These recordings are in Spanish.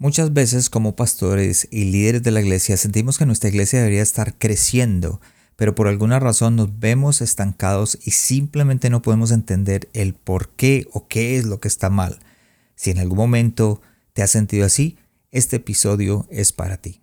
Muchas veces como pastores y líderes de la iglesia sentimos que nuestra iglesia debería estar creciendo, pero por alguna razón nos vemos estancados y simplemente no podemos entender el por qué o qué es lo que está mal. Si en algún momento te has sentido así, este episodio es para ti.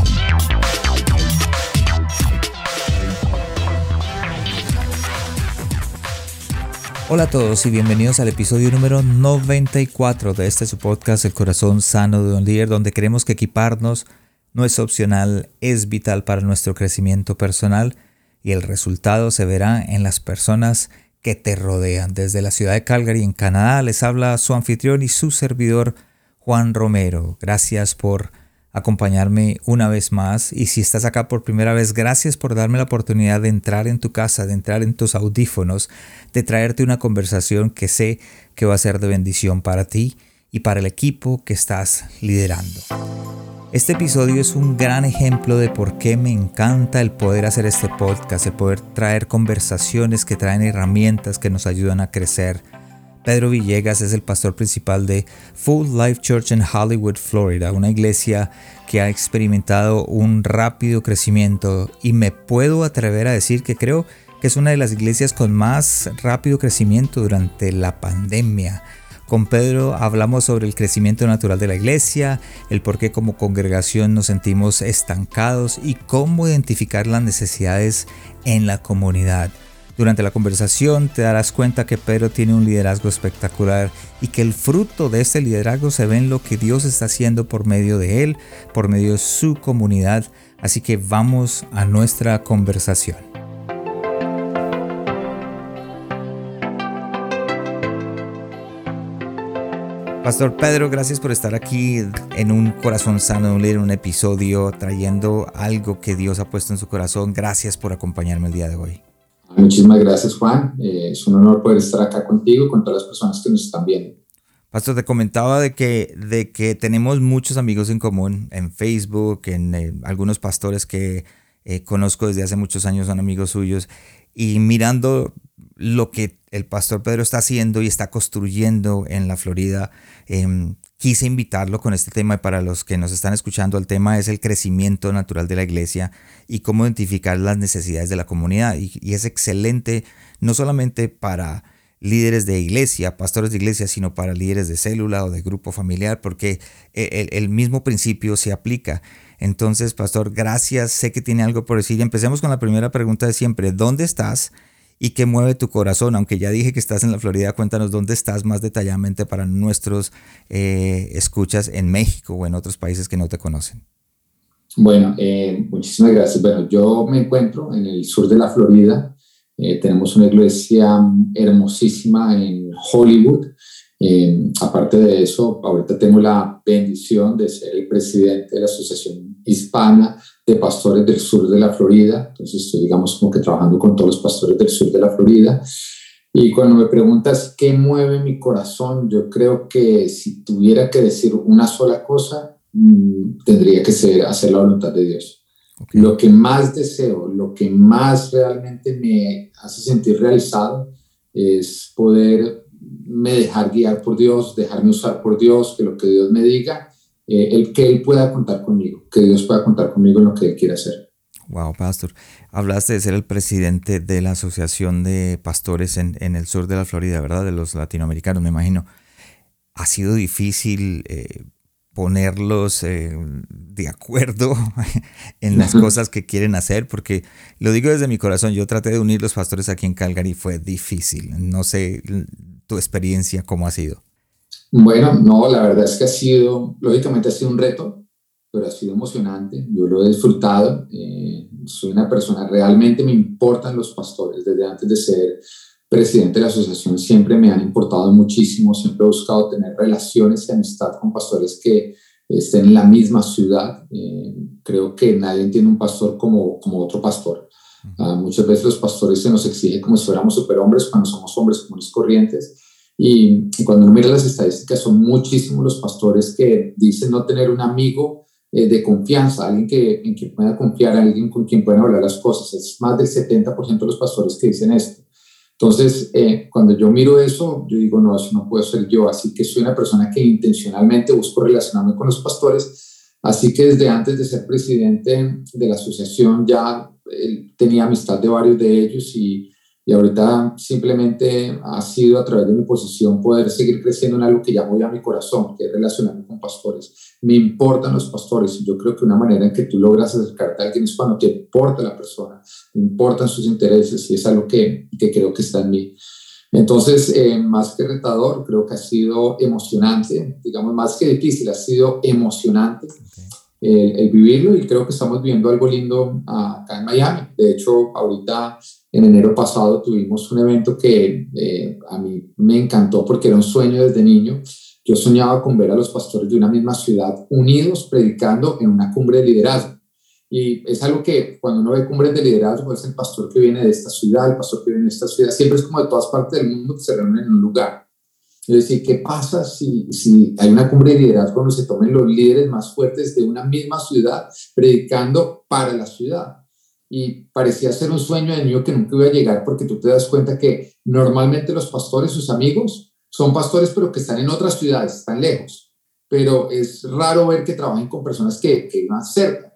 Hola a todos y bienvenidos al episodio número 94 de este su podcast El corazón sano de un líder donde queremos que equiparnos no es opcional, es vital para nuestro crecimiento personal y el resultado se verá en las personas que te rodean. Desde la ciudad de Calgary en Canadá les habla su anfitrión y su servidor Juan Romero. Gracias por acompañarme una vez más y si estás acá por primera vez, gracias por darme la oportunidad de entrar en tu casa, de entrar en tus audífonos, de traerte una conversación que sé que va a ser de bendición para ti y para el equipo que estás liderando. Este episodio es un gran ejemplo de por qué me encanta el poder hacer este podcast, el poder traer conversaciones que traen herramientas que nos ayudan a crecer Pedro Villegas es el pastor principal de Full Life Church en Hollywood, Florida, una iglesia que ha experimentado un rápido crecimiento y me puedo atrever a decir que creo que es una de las iglesias con más rápido crecimiento durante la pandemia. Con Pedro hablamos sobre el crecimiento natural de la iglesia, el por qué como congregación nos sentimos estancados y cómo identificar las necesidades en la comunidad. Durante la conversación te darás cuenta que Pedro tiene un liderazgo espectacular y que el fruto de este liderazgo se ve en lo que Dios está haciendo por medio de él, por medio de su comunidad. Así que vamos a nuestra conversación. Pastor Pedro, gracias por estar aquí en un corazón sano líder, un episodio trayendo algo que Dios ha puesto en su corazón. Gracias por acompañarme el día de hoy. Muchísimas gracias, Juan. Eh, es un honor poder estar acá contigo, con todas las personas que nos están viendo. Pastor, te comentaba de que, de que tenemos muchos amigos en común en Facebook, en eh, algunos pastores que eh, conozco desde hace muchos años son amigos suyos, y mirando lo que el pastor Pedro está haciendo y está construyendo en la Florida, em, quise invitarlo con este tema y para los que nos están escuchando, el tema es el crecimiento natural de la iglesia y cómo identificar las necesidades de la comunidad. Y, es excelente no solamente para líderes de iglesia, pastores de iglesia, sino para líderes de célula o de grupo familiar, porque el, el mismo principio se aplica. Entonces, pastor, gracias, sé que tiene algo por decir. Empecemos con la primera pregunta de siempre, ¿dónde estás? Y qué mueve tu corazón. Aunque ya dije que estás en la Florida, cuéntanos dónde estás más detalladamente para nuestros eh, escuchas en México o en otros países que no te conocen. Bueno, eh, muchísimas gracias. Bueno, yo me encuentro en el sur de la Florida. Eh, tenemos una iglesia hermosísima en Hollywood. aparte de eso, ahorita tengo la bendición de ser el presidente de la Asociación Hispana de pastores del sur de la Florida, entonces estoy, digamos, como que trabajando con todos los pastores del sur de la Florida. Y cuando me preguntas qué mueve mi corazón, yo creo que si tuviera que decir una sola cosa, mm, tendría que ser hacer la voluntad de Dios. Lo que más deseo, lo que más realmente me hace sentir realizado es poder me dejar guiar por Dios, dejarme usar por Dios, que lo que Dios me diga eh, el que Él pueda contar conmigo, que Dios pueda contar conmigo en lo que Él quiera hacer. Wow, pastor. Hablaste de ser el presidente de la Asociación de Pastores en, en el sur de la Florida, ¿verdad? De los latinoamericanos, me imagino. ¿Ha sido difícil eh, ponerlos eh, de acuerdo en las cosas que quieren hacer? Porque lo digo desde mi corazón, yo traté de unir los pastores aquí en Calgary y fue difícil. No sé tu experiencia, ¿cómo ha sido? Bueno, no, la verdad es que ha sido, lógicamente ha sido un reto, pero ha sido emocionante. Yo lo he disfrutado. Eh, soy una persona, realmente me importan los pastores. Desde antes de ser presidente de la asociación siempre me han importado muchísimo. Siempre he buscado tener relaciones y amistad con pastores que estén en la misma ciudad. Eh, creo que nadie tiene un pastor como, como otro pastor. Ah, muchas veces los pastores se nos exigen como si fuéramos superhombres cuando somos hombres comunes corrientes. Y, cuando uno mira las estadísticas, son muchísimos los pastores que dicen no tener un amigo eh, de confianza, alguien que, en quien pueda confiar, alguien con quien puedan hablar las cosas. Es más del 70% de los pastores que dicen esto. Entonces, eh, cuando yo miro eso, yo digo, no, eso no puedo ser yo. Así que soy una persona que intencionalmente busco relacionarme con los pastores. Así que desde antes de ser presidente de la asociación ya tenía amistad de varios de ellos y y ahorita simplemente ha sido a través de mi posición poder seguir creciendo en algo que ya voy a mi corazón, que es relacionarme con pastores. Me importan los pastores yo creo que una manera en que tú logras acercarte a alguien es cuando te importa la persona, te importan sus intereses y es algo que, que creo que está en mí. Entonces, eh, más que retador, creo que ha sido emocionante, digamos, más que difícil, ha sido emocionante el, el, vivirlo y creo que estamos viviendo algo lindo acá en Miami. De hecho, ahorita en enero pasado tuvimos un evento que eh, a mí me encantó porque era un sueño desde niño. Yo soñaba con ver a los pastores de una misma ciudad unidos predicando en una cumbre de liderazgo. Y es algo que cuando uno ve cumbres de liderazgo es el pastor que viene de esta ciudad, el pastor que viene de esta ciudad, siempre es como de todas partes del mundo que se reúnen en un lugar. Es decir, ¿qué pasa si, si hay una cumbre de liderazgo donde se tomen los líderes más fuertes de una misma ciudad predicando para la ciudad? Y parecía ser un sueño de niño que nunca iba a llegar porque tú te das cuenta que normalmente los pastores, sus amigos, son pastores pero que están en otras ciudades, están lejos, pero es raro ver que trabajen con personas que, que van cerca.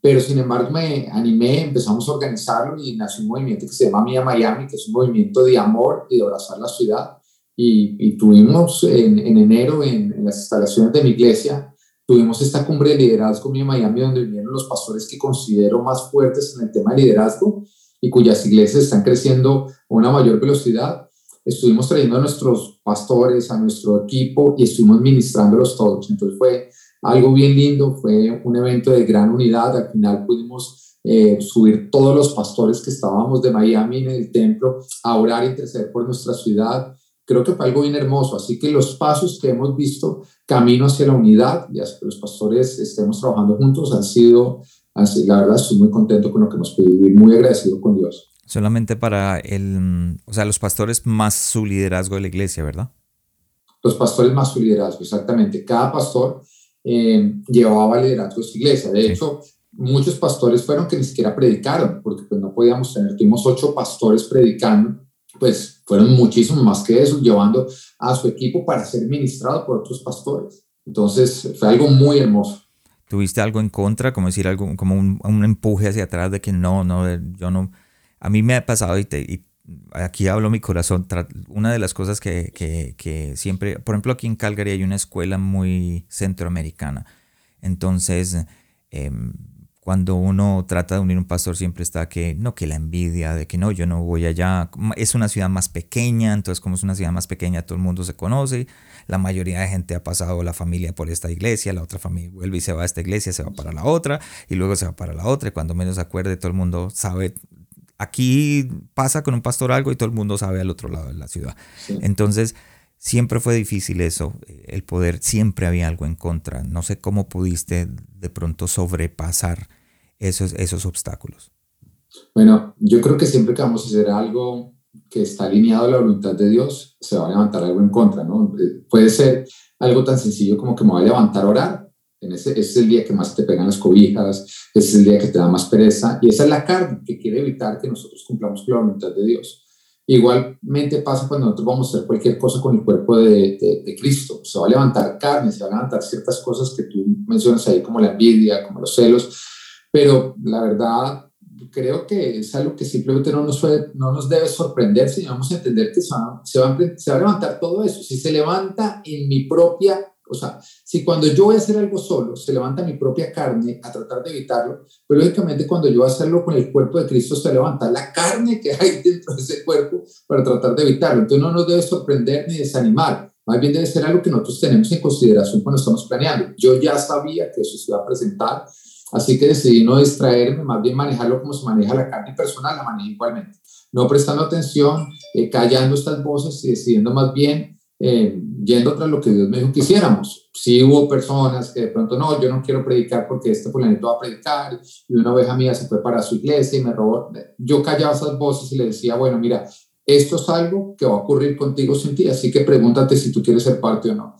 Pero sin embargo me animé, empezamos a organizarlo y nació un movimiento que se llama Mía Miami, que es un movimiento de amor y de abrazar la ciudad. Y, y tuvimos en, en enero en, en las instalaciones de mi iglesia Tuvimos esta cumbre de liderazgo en Miami, donde vinieron los pastores que considero más fuertes en el tema de liderazgo y cuyas iglesias están creciendo a una mayor velocidad. Estuvimos trayendo a nuestros pastores, a nuestro equipo y estuvimos ministrándolos todos. Entonces fue algo bien lindo, fue un evento de gran unidad. Al final pudimos eh, subir todos los pastores que estábamos de Miami en el templo a orar y interceder por nuestra ciudad creo que fue algo bien hermoso. Así que los pasos que hemos visto camino hacia la unidad y hacia que los pastores estemos trabajando juntos han sido, la verdad, estoy muy contento con lo que hemos podido vivir, muy agradecido con Dios. Solamente para el, o sea, los pastores más su liderazgo de la iglesia, ¿verdad? Los pastores más su liderazgo, exactamente. Cada pastor eh, llevaba liderazgo de su iglesia. De hecho, muchos pastores fueron que ni siquiera predicaron, porque pues no podíamos tener, tuvimos ocho pastores predicando pues fueron muchísimo más que eso, llevando a su equipo para ser ministrado por otros pastores. Entonces fue algo muy hermoso. ¿Tuviste algo en contra, como decir algo, como un, un empuje hacia atrás de que no, no, yo no? A mí me ha pasado y, y aquí hablo mi corazón. Una de las cosas que, que, que, siempre, por ejemplo, aquí en Calgary hay una escuela muy centroamericana. Entonces, eh, cuando uno trata de unir un pastor siempre está que no que la envidia de que no yo no voy allá es una ciudad más pequeña entonces como es una ciudad más pequeña todo el mundo se conoce la mayoría de gente ha pasado la familia por esta iglesia la otra familia vuelve y se va a esta iglesia se va para la otra y luego se va para la otra y cuando menos acuerde todo el mundo sabe aquí pasa con un pastor algo y todo el mundo sabe al otro lado de la ciudad. Entonces siempre fue difícil eso, el poder, siempre había algo en contra. No sé cómo pudiste de pronto sobrepasar esos, esos obstáculos. Bueno, yo creo que siempre que vamos a hacer algo que está alineado a la voluntad de Dios, se va a levantar algo en contra, ¿no? Eh, puede ser algo tan sencillo como que me voy a levantar a orar. En ese, ese es el día que más te pegan las cobijas, ese es el día que te da más pereza, y esa es la carne que quiere evitar que nosotros cumplamos con la voluntad de Dios. Igualmente pasa cuando nosotros vamos a hacer cualquier cosa con el cuerpo de, Cristo. Se va a levantar carne, se van a levantar ciertas cosas que tú mencionas ahí, como la envidia, como los celos, pero la verdad creo que es algo que simplemente no nos, no nos debe sorprender, si vamos a entender que se va, se, va, se va a levantar todo eso. Si se levanta en mi propia o sea, si cuando yo voy a hacer algo solo, se levanta mi propia carne a tratar de evitarlo, pero lógicamente cuando yo voy a hacerlo con el cuerpo de Cristo, se levanta la carne que hay dentro de ese cuerpo para tratar de evitarlo. Entonces no nos debe sorprender ni desanimar. Más bien debe ser algo que nosotros tenemos en consideración cuando estamos planeando. Yo ya sabía que eso se iba a presentar, así que decidí no distraerme, más bien manejarlo como se maneja la carne personal, la manejé igualmente. No prestando atención, eh, callando estas voces y decidiendo más bien eh, yendo tras lo que Dios me dijo que hiciéramos. sí hubo personas que de pronto, no, yo no quiero predicar porque este fulanito va a predicar, y una oveja mía se fue para su iglesia y me robó. Yo callaba esas voces y le decía, bueno, mira, esto es algo que va a ocurrir contigo sin ti, así que pregúntate si tú quieres ser parte o no.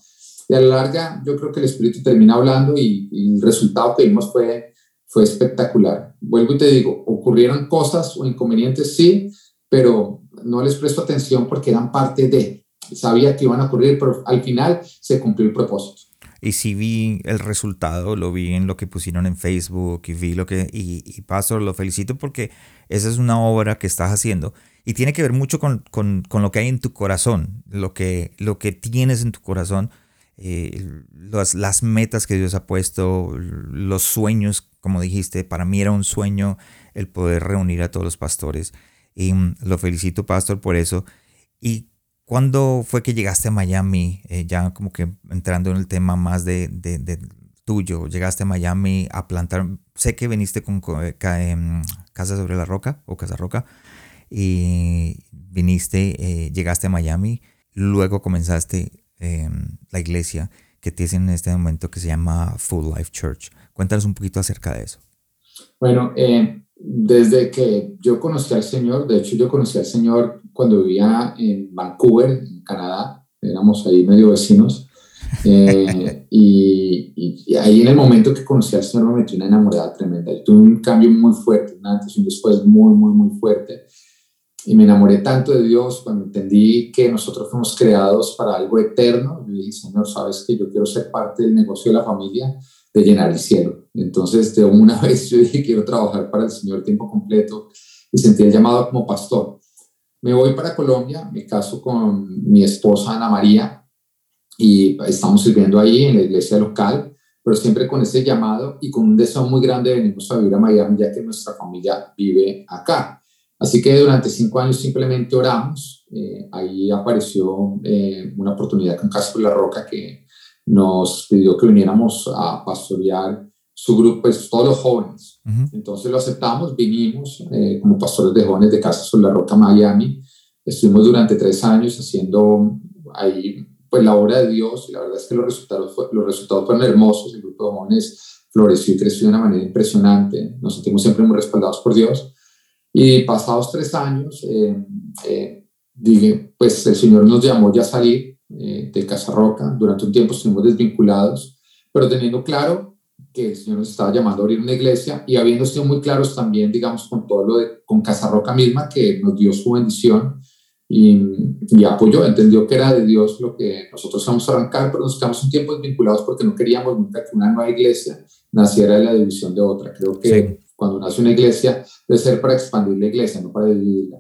Y a la larga, yo creo que el Espíritu termina hablando y, y el resultado que vimos fue, fue espectacular. Vuelvo y te digo, ocurrieron cosas o inconvenientes, sí, pero no les presto atención porque eran parte de, sabía que iban a ocurrir, pero al final se cumplió el propósito. Y sí vi el resultado, lo vi en lo que pusieron en Facebook y vi lo que, y, y Pastor, lo felicito porque esa es una obra que estás haciendo y tiene que ver mucho con, con, con lo que hay en tu corazón, lo que, lo que tienes en tu corazón, eh, las, las metas que Dios ha puesto, los sueños, como dijiste, para mí era un sueño el poder reunir a todos los pastores y mm, lo felicito, Pastor, por eso. Y ¿Cuándo fue que llegaste a Miami? Eh, ya como que entrando en el tema más de, tuyo, llegaste a Miami a plantar, sé que viniste con eh, em, Casa sobre la Roca o Casa Roca y viniste, eh, llegaste a Miami, luego comenzaste em, la iglesia que tienes en este momento que se llama Full Life Church. Cuéntanos un poquito acerca de eso. Bueno, desde que yo conocí al Señor, de hecho yo conocí al Señor cuando vivía en Vancouver, en Canadá, éramos ahí medio vecinos, eh, y, ahí en el momento que conocí al Señor me metí una enamorada tremenda. y tuve un cambio muy fuerte, un antes y un después muy, muy, muy fuerte. Y me enamoré tanto de Dios cuando entendí que nosotros fuimos creados para algo eterno. Yo dije, Señor, sabes que yo quiero ser parte del negocio de la familia, de llenar el cielo. Entonces, de una vez yo dije, quiero trabajar para el Señor tiempo completo y sentí el llamado como pastor. Me voy para Colombia, me caso con mi esposa Ana María y estamos sirviendo ahí en la iglesia local, pero siempre con ese llamado y con un deseo muy grande de venirnos a vivir a Miami, ya que nuestra familia vive acá. Así que durante cinco años simplemente oramos. Eh, ahí apareció eh, una oportunidad con Casco La Roca que nos pidió que viniéramos a pastorear su grupo, pues todos los jóvenes. Entonces lo aceptamos, vinimos eh, como pastores de jóvenes de Casa sobre la Roca, Miami. Estuvimos durante tres años haciendo ahí pues la obra de Dios y la verdad es que los resultados, los resultados fueron hermosos. El grupo de jóvenes floreció y creció de una manera impresionante. Nos sentimos siempre muy respaldados por Dios. Y pasados tres años, eh, eh, dije, pues el Señor nos llamó ya a salir de Casa Roca. Durante un tiempo estuvimos desvinculados, pero teniendo claro que el Señor nos estaba llamando a abrir una iglesia y habiendo sido muy claros también, digamos, con todo lo de, con Roca misma, que nos dio su bendición y, y, apoyó, entendió que era de Dios lo que nosotros vamos a arrancar, pero nos quedamos un tiempo desvinculados porque no queríamos nunca que una nueva iglesia naciera de la división de otra. Creo que cuando nace una iglesia debe ser para expandir la iglesia, no para dividirla.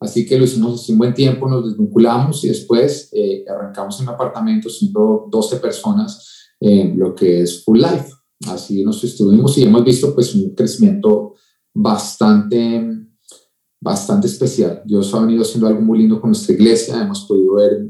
Así que lo hicimos hace un buen tiempo, nos desvinculamos y después eh, arrancamos en un apartamento siendo 12 personas en lo que es Full Life. Así nos estuvimos y hemos visto pues un crecimiento bastante, bastante especial. Dios ha venido haciendo algo muy lindo con nuestra iglesia, hemos podido ver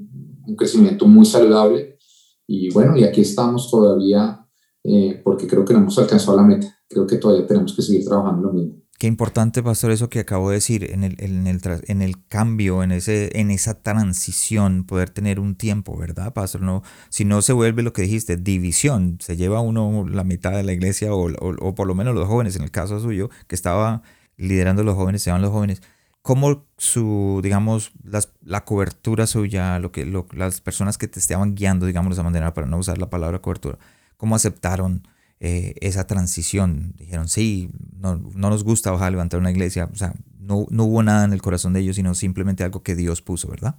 un crecimiento muy saludable y bueno, y aquí estamos todavía eh, porque creo que no hemos alcanzado la meta. Creo que todavía tenemos que seguir trabajando lo mismo. Qué importante, Pastor, eso que acabo de decir, en el, en el, en el cambio, en, ese, en esa transición, poder tener un tiempo, ¿verdad, Pastor? No, si no se vuelve lo que dijiste, división, se lleva uno la mitad de la iglesia o, o, por lo menos los jóvenes, en el caso suyo, que estaba liderando los jóvenes, se van los jóvenes. ¿Cómo su, digamos, las, la cobertura suya, lo que, lo, las personas que te estaban guiando, digamos de esa manera, para no usar la palabra cobertura, cómo aceptaron eh, esa transición. Dijeron, sí, no, no, nos gusta bajar levantar una iglesia. O sea, no, no, hubo nada en el corazón de ellos, sino simplemente algo que Dios puso, ¿verdad?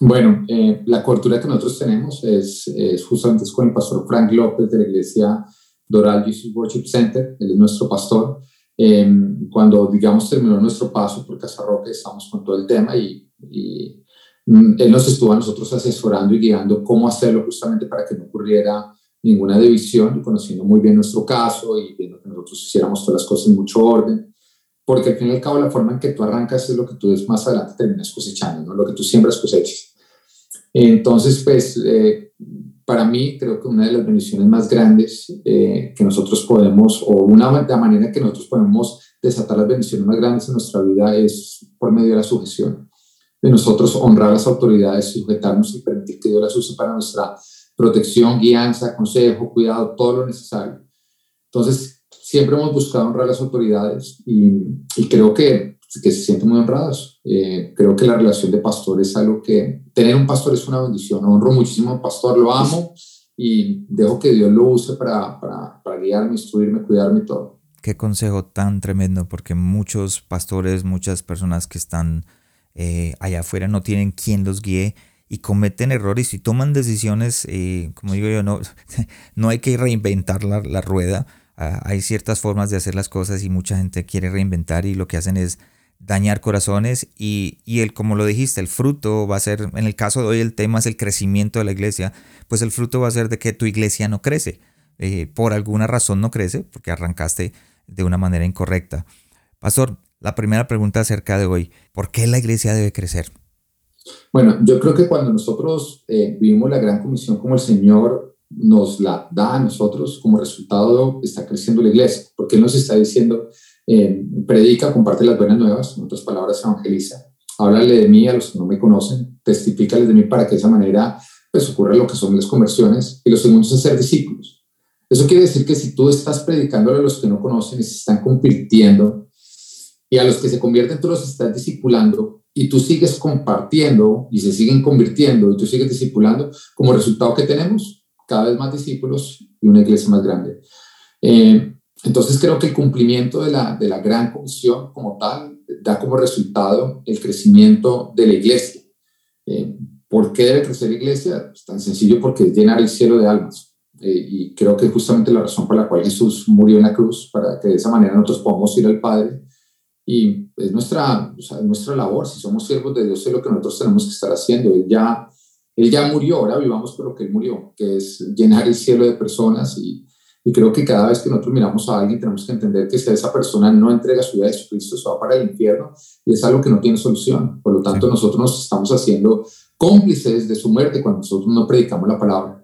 Bueno, eh, la cobertura que nosotros tenemos es, es, justamente con el pastor Frank López de la iglesia Doral Jesus Worship Center, él es nuestro pastor. Eh, cuando, digamos, terminó nuestro paso por Casa Roca, estamos con todo el tema y, y mm, él nos estuvo a nosotros asesorando y guiando cómo hacerlo justamente para que no ocurriera ninguna división y conociendo muy bien nuestro caso y viendo que nosotros hiciéramos todas las cosas en mucho orden, porque al fin y al cabo la forma en que tú arrancas es lo que tú más adelante terminas cosechando, ¿no? lo que tú siembras cosechas. Entonces, pues, eh, para mí creo que una de las bendiciones más grandes eh, que nosotros podemos, o una de la manera que nosotros podemos desatar las bendiciones más grandes en nuestra vida es por medio de la sujeción, de nosotros honrar a las autoridades, sujetarnos y permitir que Dios las use para nuestra protección, guianza, consejo, cuidado, todo lo necesario. Entonces, siempre hemos buscado honrar a las autoridades y, creo que, que, se sienten muy honrados. Eh, creo que la relación de pastor es algo que, tener un pastor es una bendición. Honro muchísimo a un pastor, lo amo y dejo que Dios lo use para, para, para guiarme, instruirme, cuidarme y todo. Qué consejo tan tremendo, porque muchos pastores, muchas personas que están eh, allá afuera no tienen quien los guíe y cometen errores y toman decisiones, eh, como digo yo, no, no hay que reinventar la, la rueda. Ah, hay ciertas formas de hacer las cosas y mucha gente quiere reinventar y lo que hacen es dañar corazones y, y, el, como lo dijiste, el fruto va a ser, en el caso de hoy el tema es el crecimiento de la iglesia, pues el fruto va a ser de que tu iglesia no crece. Eh, por alguna razón no crece, porque arrancaste de una manera incorrecta. Pastor, la primera pregunta acerca de hoy, ¿por qué la iglesia debe crecer? Bueno, yo creo que cuando nosotros eh, vivimos la gran comisión como el Señor nos la da a nosotros, como resultado está creciendo la iglesia, porque Él nos está diciendo, eh, predica, comparte las buenas nuevas, en otras palabras, evangeliza, háblale de mí a los que no me conocen, testifícales de mí para que de esa manera pues ocurra lo que son las conversiones, y lo segundo es hacer discípulos. Eso quiere decir que si tú estás predicando a los que no conocen y se están convirtiendo, y a los que se convierten tú los estás discipulando, y tú sigues compartiendo y se siguen convirtiendo y tú sigues discipulando, como resultado que tenemos cada vez más discípulos y una iglesia más grande. Eh, entonces creo que el cumplimiento de la, de la gran comisión como tal da como resultado el crecimiento de la iglesia. Eh, ¿Por qué debe crecer la iglesia? Es tan sencillo porque es llenar el cielo de almas. Eh, y creo que es justamente la razón por la cual Jesús murió en la cruz, para que de esa manera nosotros podamos ir al Padre. Y es nuestra, nuestra labor, si somos siervos de Dios, es lo que nosotros tenemos que estar haciendo. Él ya, él ya murió, ahora vivamos por lo que Él murió, que es llenar el cielo de personas. Y, y creo que cada vez que nosotros miramos a alguien, tenemos que entender que si esa persona no entrega su vida a Jesucristo, se va para el infierno y es algo que no tiene solución. Por lo tanto, nosotros nos estamos haciendo cómplices de su muerte cuando nosotros no predicamos la palabra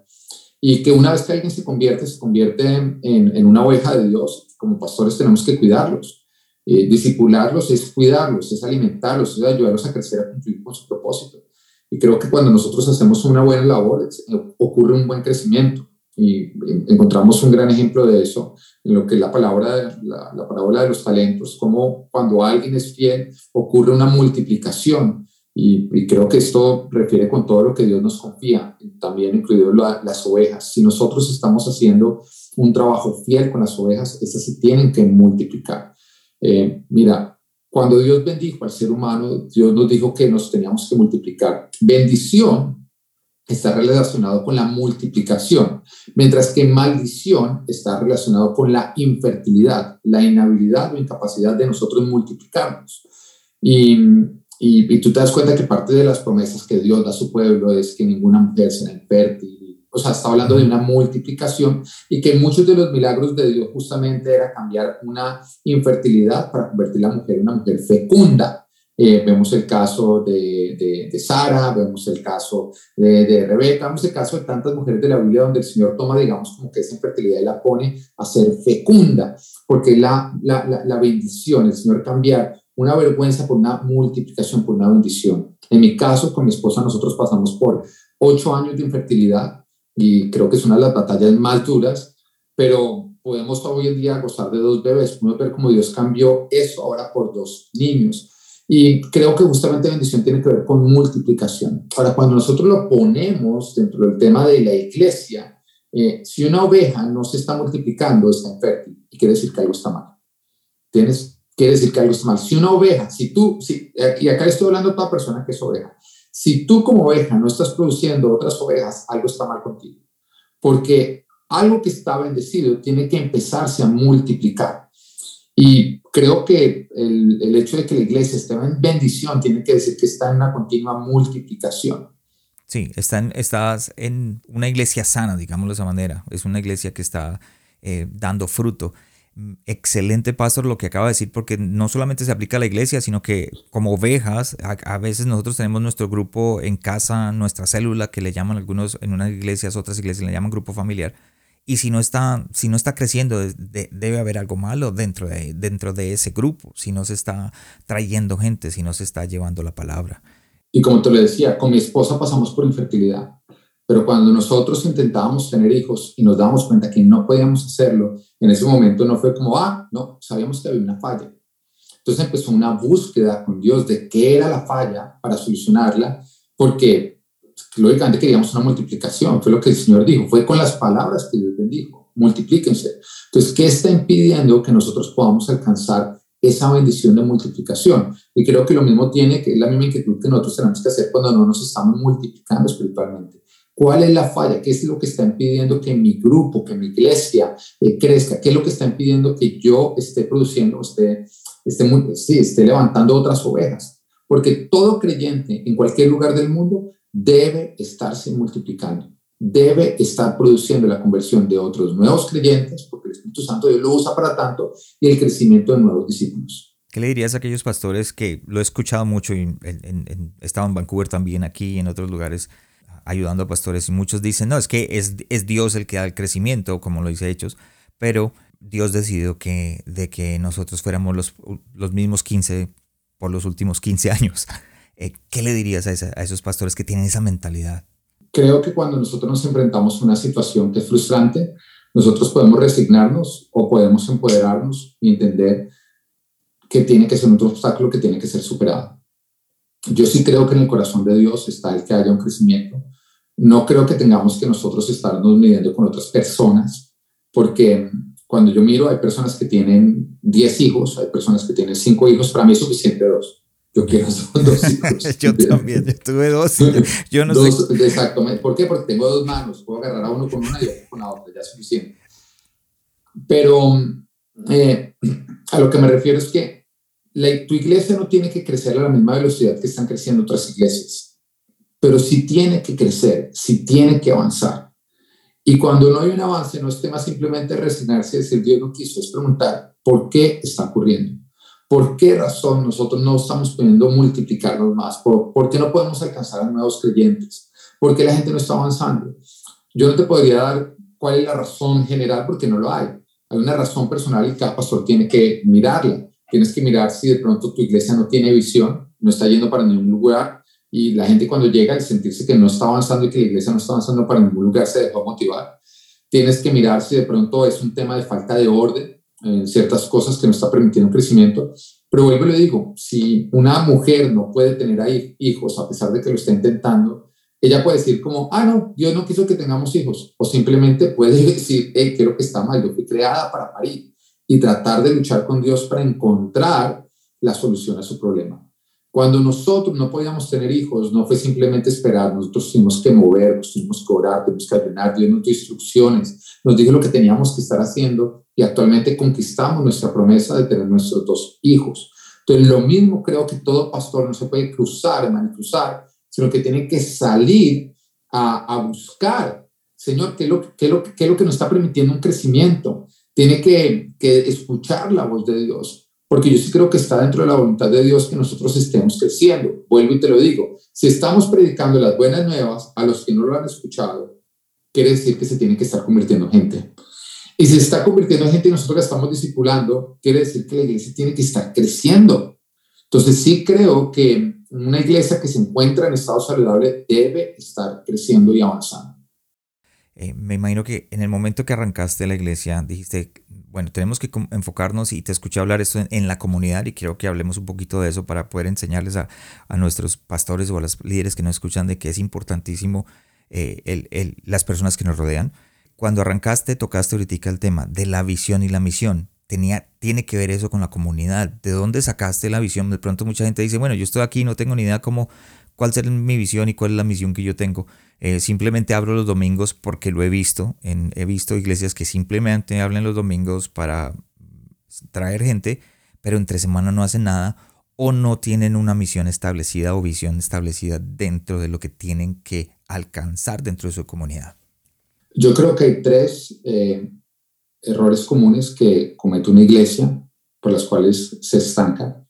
y que una vez que alguien se convierte, se convierte en, en una oveja de Dios, como pastores tenemos que cuidarlos. Eh, disipularlos es cuidarlos, es alimentarlos, es ayudarlos a crecer, a cumplir con su propósito. Y creo que cuando nosotros hacemos una buena labor, eh, ocurre un buen crecimiento. Y encontramos un gran ejemplo de eso en lo que es la palabra, la, la palabra de los talentos, como cuando alguien es fiel, ocurre una multiplicación y, creo que esto refiere con todo lo que Dios nos confía, también incluido las ovejas. Si nosotros estamos haciendo un trabajo fiel con las ovejas, estas se tienen que multiplicar. Eh, mira, cuando Dios bendijo al ser humano, Dios nos dijo que nos teníamos que multiplicar. Bendición está relacionado con la multiplicación, mientras que maldición está relacionado con la infertilidad, la inhabilidad o incapacidad de nosotros multiplicarnos. Y tú te das cuenta que parte de las promesas que Dios da a su pueblo es que ninguna mujer será infértil. O sea, está hablando de una multiplicación y que muchos de los milagros de Dios justamente era cambiar una infertilidad para convertir a la mujer en una mujer fecunda. Eh, vemos el caso de, de, Sara, vemos el caso de, de, Rebeca, vemos el caso de tantas mujeres de la Biblia donde el Señor toma, digamos, como que esa infertilidad y la pone a ser fecunda, porque la, la, la, la bendición, el Señor cambiar una vergüenza por una multiplicación, por una bendición. En mi caso, con mi esposa, nosotros pasamos por ocho años de infertilidad y creo que es una de las batallas más duras, pero podemos hoy en día gozar de dos bebés. Podemos ver cómo Dios cambió eso ahora por dos niños. Y creo que justamente bendición tiene que ver con multiplicación. Ahora, cuando nosotros lo ponemos dentro del tema de la iglesia, eh, si una oveja no se está multiplicando, está infértil y quiere decir que algo está mal. Tienes quiere decir que algo está mal. Si una oveja, si tú, si, y acá estoy hablando a toda persona que es oveja, si tú como oveja no estás produciendo otras ovejas, algo está mal contigo. Porque algo que está bendecido tiene que empezarse a multiplicar. Y creo que el, el hecho de que la iglesia esté en bendición tiene que decir que está en una continua multiplicación. Sí, están, estás en una iglesia sana, digámoslo de esa manera. Es una iglesia que está eh, dando fruto. Mm, excelente pastor lo que acaba de decir porque no solamente se aplica a la iglesia, sino que como ovejas, a, veces nosotros tenemos nuestro grupo en casa, nuestra célula que le llaman algunos en unas iglesias, otras iglesias le llaman grupo familiar. Y si no está, si no está creciendo, debe haber algo malo dentro de, dentro de ese grupo, si no se está trayendo gente, si no se está llevando la palabra. Y como te lo decía, con mi esposa pasamos por infertilidad Pero cuando nosotros intentábamos tener hijos y nos dábamos cuenta que no podíamos hacerlo, en ese momento no fue como, ah, no, sabíamos que había una falla. Entonces empezó una búsqueda con Dios de qué era la falla para solucionarla, porque lógicamente queríamos una multiplicación, fue lo que el Señor dijo, fue con las palabras que Dios bendijo, multiplíquense. Entonces, ¿qué está impidiendo que nosotros podamos alcanzar esa bendición de multiplicación? Y creo que lo mismo tiene, que es la misma inquietud que nosotros tenemos que hacer cuando no nos estamos multiplicando espiritualmente. ¿Cuál es la falla? ¿Qué es lo que está impidiendo que mi grupo, que mi iglesia eh, crezca? ¿Qué es lo que está impidiendo que yo esté produciendo, esté, esté, sí, esté levantando otras ovejas? Porque todo creyente en cualquier lugar del mundo debe estarse multiplicando, debe estar produciendo la conversión de otros nuevos creyentes, porque el Espíritu Santo Dios lo usa para tanto, y el crecimiento de nuevos discípulos. ¿Qué le dirías a aquellos pastores que lo he escuchado mucho y en, he estado en Vancouver también, aquí y en otros lugares? Ayudando a pastores y muchos dicen, no, es que es, es Dios el que da el crecimiento, como lo dice Hechos, pero Dios decidió que, de que nosotros fuéramos los, los mismos 15 por los últimos 15 años. Eh, ¿Qué le dirías a, a esos pastores que tienen esa mentalidad? Creo que cuando nosotros nos enfrentamos a una situación que es frustrante, nosotros podemos resignarnos o podemos empoderarnos y entender que tiene que ser un obstáculo que tiene que ser superado. Yo sí creo que en el corazón de Dios está el que haya un crecimiento, no creo que tengamos que nosotros estarnos midiendo con otras personas, porque cuando yo miro, hay personas que tienen 10 hijos, hay personas que tienen 5 hijos, para mí es suficiente dos. Yo quiero dos hijos. yo también, yo tuve dos. Yo no dos, sé. Exactamente. ¿Por qué? Porque tengo dos manos, puedo agarrar a uno con una y otro con la otra, ya es suficiente. Pero eh, a lo que me refiero es que la, tu iglesia no tiene que crecer a la misma velocidad que están creciendo otras iglesias pero si tiene que crecer, si tiene que avanzar. Y cuando no hay un avance, no es tema simplemente resignarse y decir Dios no quiso, es preguntar por qué está ocurriendo. ¿Por qué razón nosotros no estamos pudiendo multiplicarnos más? ¿Por, ¿Por, qué no podemos alcanzar a nuevos creyentes? ¿Por qué la gente no está avanzando? Yo no te podría dar cuál es la razón general porque no lo hay. Hay una razón personal y cada pastor tiene que mirarla. Tienes que mirar si de pronto tu iglesia no tiene visión, no está yendo para ningún lugar, y la gente cuando llega al sentirse que no está avanzando y que la iglesia no está avanzando para ningún lugar se dejó motivar. Tienes que mirar si de pronto es un tema de falta de orden en ciertas cosas que no está permitiendo crecimiento. Pero vuelvo y le digo, si una mujer no puede tener ahí hijos a pesar de que lo está intentando, ella puede decir como, ah, no, Dios no quiso que tengamos hijos. O simplemente puede decir, hey, creo que está mal, yo fui creada para parir. Y tratar de luchar con Dios para encontrar la solución a su problema. Cuando nosotros no podíamos tener hijos, no fue simplemente esperar, nosotros tuvimos que movernos, tuvimos que orar, tuvimos que ayunar, Dios nos dio instrucciones, nos dijo lo que teníamos que estar haciendo y actualmente conquistamos nuestra promesa de tener nuestros dos hijos. Entonces, lo mismo creo que todo pastor no se puede cruzar, cruzar, sino que tiene que salir a, a buscar, Señor, ¿qué es, lo, qué, es lo, qué es lo que nos está permitiendo un crecimiento? Tiene que, que escuchar la voz de Dios porque yo sí creo que está dentro de la voluntad de Dios que nosotros estemos creciendo. Vuelvo y te lo digo, si estamos predicando las buenas nuevas a los que no lo han escuchado, quiere decir que se tiene que estar convirtiendo en gente. Y si se está convirtiendo en gente y nosotros la estamos discipulando, quiere decir que la iglesia tiene que estar creciendo. Entonces sí creo que una iglesia que se encuentra en estado saludable debe estar creciendo y avanzando. Eh, me imagino que en el momento que arrancaste la iglesia dijiste, bueno, tenemos que enfocarnos y te escuché hablar esto en, la comunidad y quiero que hablemos un poquito de eso para poder enseñarles a, nuestros pastores o a los líderes que nos escuchan de que es importantísimo eh, el, las personas que nos rodean. Cuando arrancaste, tocaste ahorita el tema de la visión y la misión. Tenía, tiene que ver eso con la comunidad. ¿De dónde sacaste la visión? De pronto mucha gente dice, bueno, yo estoy aquí, no tengo ni idea cómo, cuál será mi visión y cuál es la misión que yo tengo. Eh, simplemente abro los domingos porque lo he visto. He visto iglesias que simplemente hablan los domingos para traer gente, pero entre semana no hacen nada o no tienen una misión establecida o visión establecida dentro de lo que tienen que alcanzar dentro de su comunidad. Yo creo que hay tres eh, errores comunes que comete una iglesia por las cuales se estanca.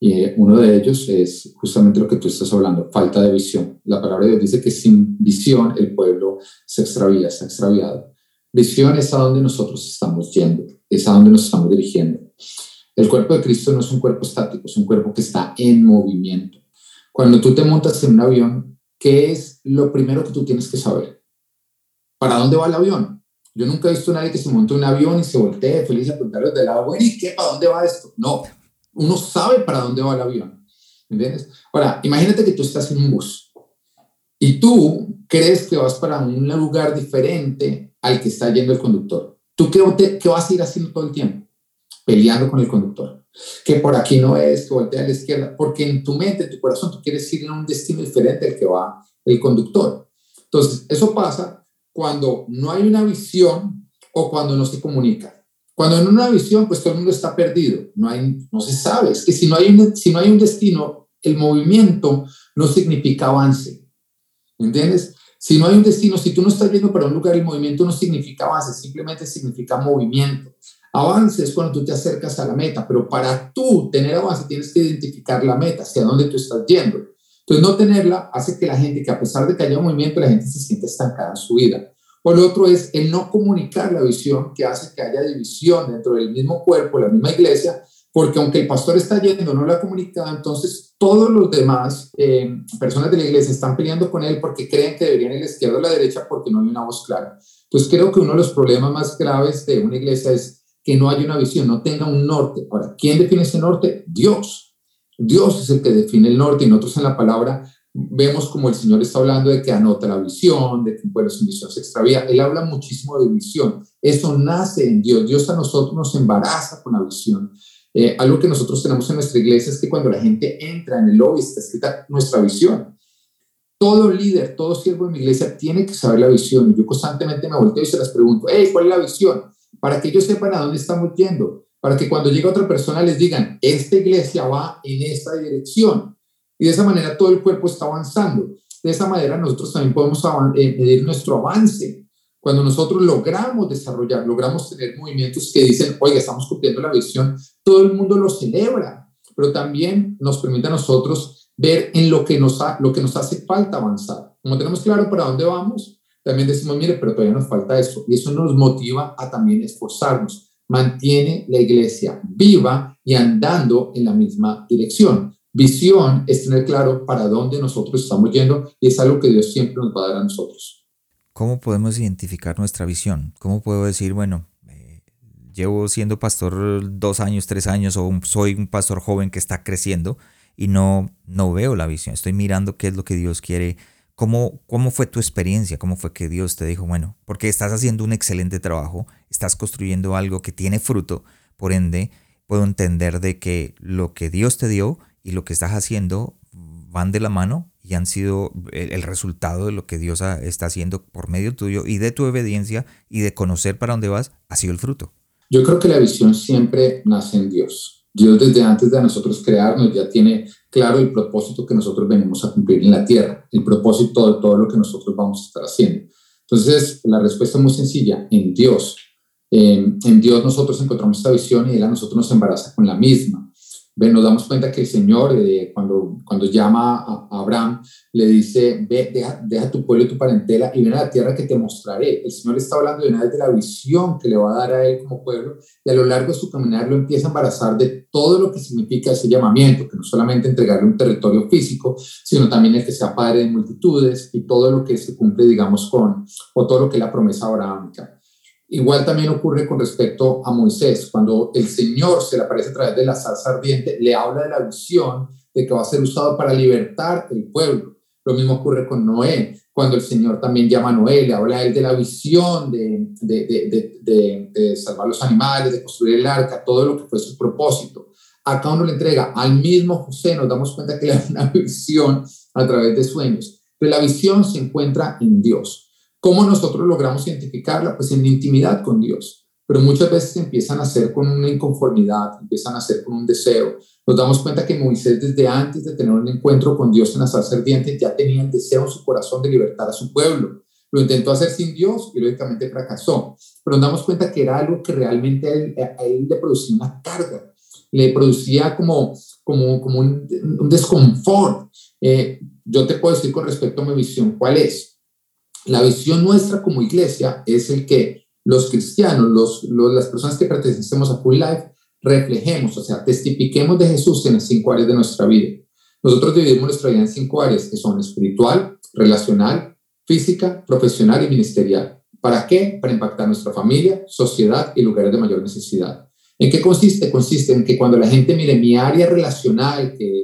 Y eh, uno de ellos es justamente lo que tú estás hablando, falta de visión. La palabra de Dios dice que sin visión el pueblo se extravía, ha extraviado. Visión es a donde nosotros estamos yendo, es a donde nos estamos dirigiendo. El cuerpo de Cristo no es un cuerpo estático, es un cuerpo que está en movimiento. Cuando tú te montas en un avión, ¿qué es lo primero que tú tienes que saber? ¿Para dónde va el avión? Yo nunca he visto a nadie que se monte un avión y se voltee feliz a preguntarle de lado, bueno, ¿y qué? ¿Para dónde va esto? No, uno sabe para dónde va el avión. ¿Entiendes? Ahora, imagínate que tú estás en un bus y tú crees que vas para un lugar diferente al que está yendo el conductor. ¿Tú qué, qué vas a ir haciendo todo el tiempo? Peleando con el conductor. Que por aquí no es, que voltea a la izquierda, porque en tu mente, en tu corazón, tú quieres ir a un destino diferente al que va el conductor. Entonces, eso pasa cuando no hay una visión o cuando no se comunica. Cuando en una visión, pues todo el mundo está perdido, no, hay, no se sabe. Es que si no, hay un, si no hay un destino, el movimiento no significa avance. ¿Entiendes? Si no hay un destino, si tú no estás yendo para un lugar, el movimiento no significa avance, simplemente significa movimiento. Avance es cuando tú te acercas a la meta, pero para tú tener avance tienes que identificar la meta, hacia dónde tú estás yendo. Entonces, no tenerla hace que la gente, que a pesar de que haya movimiento, la gente se siente estancada en su vida. Por lo otro es el no comunicar la visión, que hace que haya división dentro del mismo cuerpo, la misma iglesia, porque aunque el pastor está yendo, no lo ha comunicado, entonces todos los demás eh, personas de la iglesia están peleando con él porque creen que deberían ir a la izquierda o a la derecha porque no hay una voz clara. Entonces creo que uno de los problemas más graves de una iglesia es que no haya una visión, no tenga un norte. Ahora, ¿quién define ese norte? Dios. Dios es el que define el norte y nosotros en la palabra vemos como el Señor está hablando de que anota la visión, de que un pueblo sin visión se extravía. Él habla muchísimo de visión. Eso nace en Dios. Dios a nosotros nos embaraza con la visión. Eh, algo que nosotros tenemos en nuestra iglesia es que cuando la gente entra en el lobby está escrita nuestra visión. Todo líder, todo siervo de mi iglesia tiene que saber la visión. Yo constantemente me volteo y se las pregunto, hey, ¿cuál es la visión? Para que ellos sepan a dónde estamos yendo. Para que cuando llegue otra persona les digan, esta iglesia va en esta dirección y de esa manera todo el cuerpo está avanzando. De esa manera nosotros también podemos eh, medir nuestro avance. Cuando nosotros logramos desarrollar, logramos tener movimientos que dicen, oiga, estamos cumpliendo la visión, todo el mundo lo celebra, pero también nos permite a nosotros ver en lo que nos, lo que nos hace falta avanzar. Como tenemos claro para dónde vamos, también decimos, mire, pero todavía nos falta eso. Y eso nos motiva a también esforzarnos. Mantiene la iglesia viva y andando en la misma dirección. Visión es tener claro para dónde nosotros estamos yendo y es algo que Dios siempre nos va a dar a nosotros. ¿Cómo podemos identificar nuestra visión? ¿Cómo puedo decir, bueno, eh, llevo siendo pastor dos años, tres años o soy un pastor joven que está creciendo y no, no veo la visión? Estoy mirando qué es lo que Dios quiere. ¿Cómo, ¿Cómo fue tu experiencia? ¿Cómo fue que Dios te dijo, bueno, porque estás haciendo un excelente trabajo, estás construyendo algo que tiene fruto, por ende, puedo entender de que lo que Dios te dio y lo que estás haciendo van de la mano y han sido el, resultado de lo que Dios está haciendo por medio tuyo y de tu obediencia y de conocer para dónde vas, ha sido el fruto. Yo creo que la visión siempre nace en Dios. Dios desde antes de nosotros crearnos ya tiene claro el propósito que nosotros venimos a cumplir en la tierra, el propósito de todo lo que nosotros vamos a estar haciendo. Entonces, la respuesta es muy sencilla, en Dios. en Dios nosotros encontramos esta visión y Él a nosotros nos embaraza con la misma nos damos cuenta que el Señor, eh, cuando, cuando llama a, Abraham, le dice, ve, deja, tu pueblo y tu parentela y ven a la tierra que te mostraré. El Señor está hablando de una vez de la visión que le va a dar a él como pueblo y a lo largo de su caminar lo empieza a embarazar de todo lo que significa ese llamamiento, que no solamente entregarle un territorio físico, sino también el que sea padre de multitudes y todo lo que se cumple, digamos, con, o todo lo que es la promesa abrahámica. Igual también ocurre con respecto a Moisés, cuando el Señor se le aparece a través de la salsa ardiente, le habla de la visión de que va a ser usado para libertar el pueblo. Lo mismo ocurre con Noé, cuando el Señor también llama a Noé, le habla a él de la visión de, salvar los animales, de construir el arca, todo lo que fue su propósito. Acá uno le entrega al mismo José, nos damos cuenta que le da una visión a través de sueños, pero la visión se encuentra en Dios. ¿Cómo nosotros logramos identificarla? Pues en intimidad con Dios. Pero muchas veces empiezan a ser con una inconformidad, empiezan a ser con un deseo. Nos damos cuenta que Moisés desde antes de tener un encuentro con Dios en la sal serpiente ya tenía el deseo en su corazón de libertar a su pueblo. Lo intentó hacer sin Dios y lógicamente fracasó. Pero nos damos cuenta que era algo que realmente a él, le producía una carga, le producía como, como, como un, un desconfort. Eh, yo te puedo decir con respecto a mi visión, ¿cuál es? La visión nuestra como iglesia es el que los cristianos, los, las personas que pertenecemos a Full Life, reflejemos, o sea, testifiquemos de Jesús en las cinco áreas de nuestra vida. Nosotros dividimos nuestra vida en cinco áreas, que son espiritual, relacional, física, profesional y ministerial. ¿Para qué? Para impactar nuestra familia, sociedad y lugares de mayor necesidad. ¿En qué consiste? Consiste en que cuando la gente mire mi área relacional, que,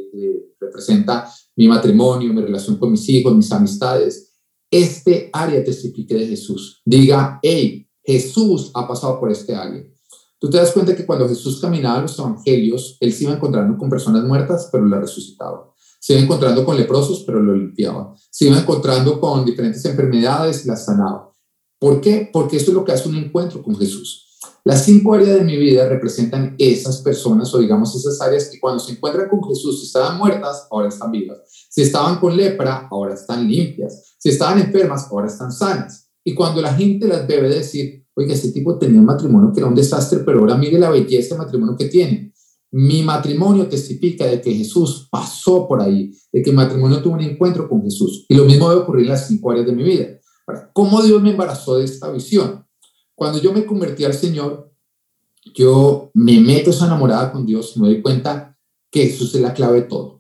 representa mi matrimonio, mi relación con mis hijos, mis amistades, este área testifique de Jesús. Diga, hey, Jesús ha pasado por este área. Tú te das cuenta que cuando Jesús caminaba en los evangelios, él se iba encontrando con personas muertas, pero la resucitaba. Se iba encontrando con leprosos, pero lo limpiaba. Se iba encontrando con diferentes enfermedades y las sanaba. ¿Por qué? Porque esto es lo que hace un encuentro con Jesús. Las cinco áreas de mi vida representan esas personas o digamos esas áreas que cuando se encuentran con Jesús, estaban muertas, ahora están vivas. Si estaban con lepra, ahora están limpias. Si estaban enfermas, ahora están sanas. Y cuando la gente las debe decir, oiga, ese tipo tenía un matrimonio que era un desastre, pero ahora mire la belleza del matrimonio que tiene. Mi matrimonio testifica de que Jesús pasó por ahí, de que mi matrimonio tuvo un encuentro con Jesús. Y lo mismo debe ocurrir en las cinco áreas de mi vida. ¿Cómo Dios me embarazó de esta visión? Cuando yo me convertí al Señor, yo me meto esa enamorada con Dios y me doy cuenta que Jesús es la clave de todo.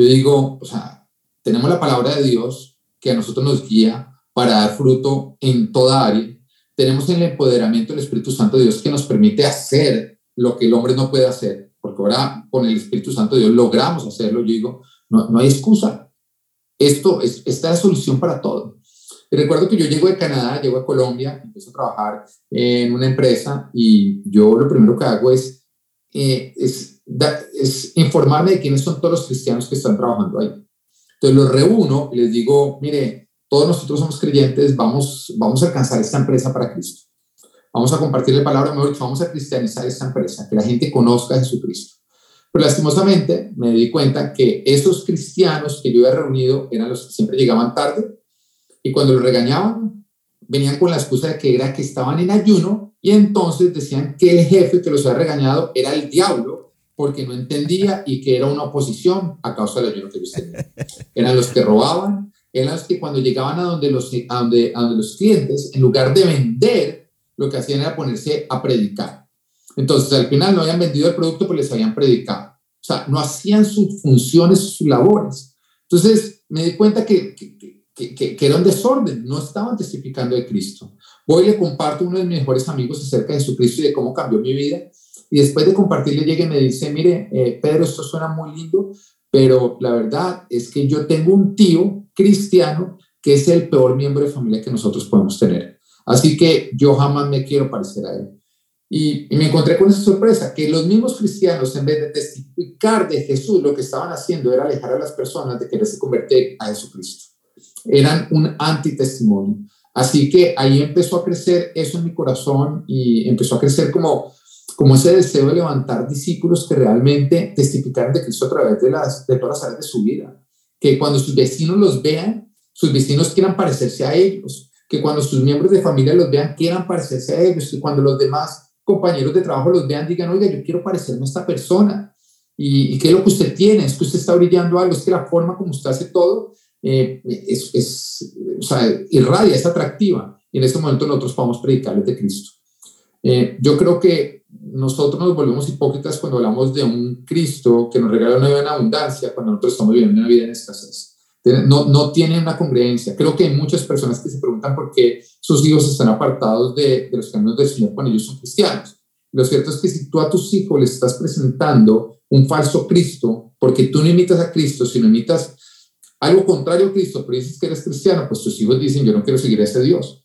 Yo digo, o sea, tenemos la palabra de Dios que a nosotros nos guía para dar fruto en toda área. Tenemos el empoderamiento del Espíritu Santo de Dios que nos permite hacer lo que el hombre no puede hacer, porque ahora con el Espíritu Santo de Dios logramos hacerlo. Yo digo, no, no hay excusa. Esto es, esta es la solución para todo. Y recuerdo que yo llego de Canadá, llego a Colombia, empiezo a trabajar en una empresa y yo lo primero que hago es, eh, es, es informarme de quiénes son todos los cristianos que están trabajando ahí. Entonces los reúno y les digo, mire, todos nosotros somos creyentes, vamos, vamos a alcanzar esta empresa para Cristo. Vamos a compartir la palabra, mejor vamos a cristianizar esta empresa, que la gente conozca a Jesucristo. Pero lastimosamente me di cuenta que esos cristianos que yo había reunido eran los que siempre llegaban tarde, y cuando lo regañaban, venían con la excusa de que era que estaban en ayuno y entonces decían que el jefe que los había regañado era el diablo porque no entendía y que era una oposición a causa del ayuno que ellos tenían. Eran los que robaban, eran los que cuando llegaban a donde los, a donde, a donde los clientes, en lugar de vender, lo que hacían era ponerse a predicar. Entonces, al final no habían vendido el producto, pero les habían predicado. O sea, no hacían sus funciones, sus labores. Entonces, me di cuenta que, que que, era un desorden, no estaban testificando de Cristo. Hoy le comparto a uno de mis mejores amigos acerca de Jesucristo y de cómo cambió mi vida. Y después de compartirle, llega y me dice, mire, eh, Pedro, esto suena muy lindo, pero la verdad es que yo tengo un tío cristiano que es el peor miembro de familia que nosotros podemos tener. Así que yo jamás me quiero parecer a él. Y, y, me encontré con esa sorpresa, que los mismos cristianos, en vez de testificar de Jesús, lo que estaban haciendo era alejar a las personas de quererse convertir a Jesucristo eran un antitestimonio. Así que ahí empezó a crecer eso en mi corazón y empezó a crecer como, como ese deseo de levantar discípulos que realmente testificaran de Cristo a través de, las, de todas las áreas de su vida. Que cuando sus vecinos los vean, sus vecinos quieran parecerse a ellos. Que cuando sus miembros de familia los vean, quieran parecerse a ellos. Que cuando los demás compañeros de trabajo los vean, digan, oiga, yo quiero parecerme a esta persona. ¿Y, ¿Y qué es lo que usted tiene? Es que usted está brillando algo, es que la forma como usted hace todo eh, es, es, o sea, irradia, es atractiva. Y en este momento nosotros podemos predicarles de Cristo. Eh, yo creo que nosotros nos volvemos hipócritas cuando hablamos de un Cristo que nos regala una vida en abundancia, cuando nosotros estamos viviendo una vida en escasez. No, no tiene una congruencia. Creo que hay muchas personas que se preguntan por qué sus hijos están apartados de, de los caminos del Señor cuando ellos son cristianos. Lo cierto es que si tú a tus hijos les estás presentando un falso Cristo, porque tú no imitas a Cristo, sino imitas algo contrario a Cristo, pero dices que eres cristiano, pues tus hijos dicen, yo no quiero seguir a ese Dios.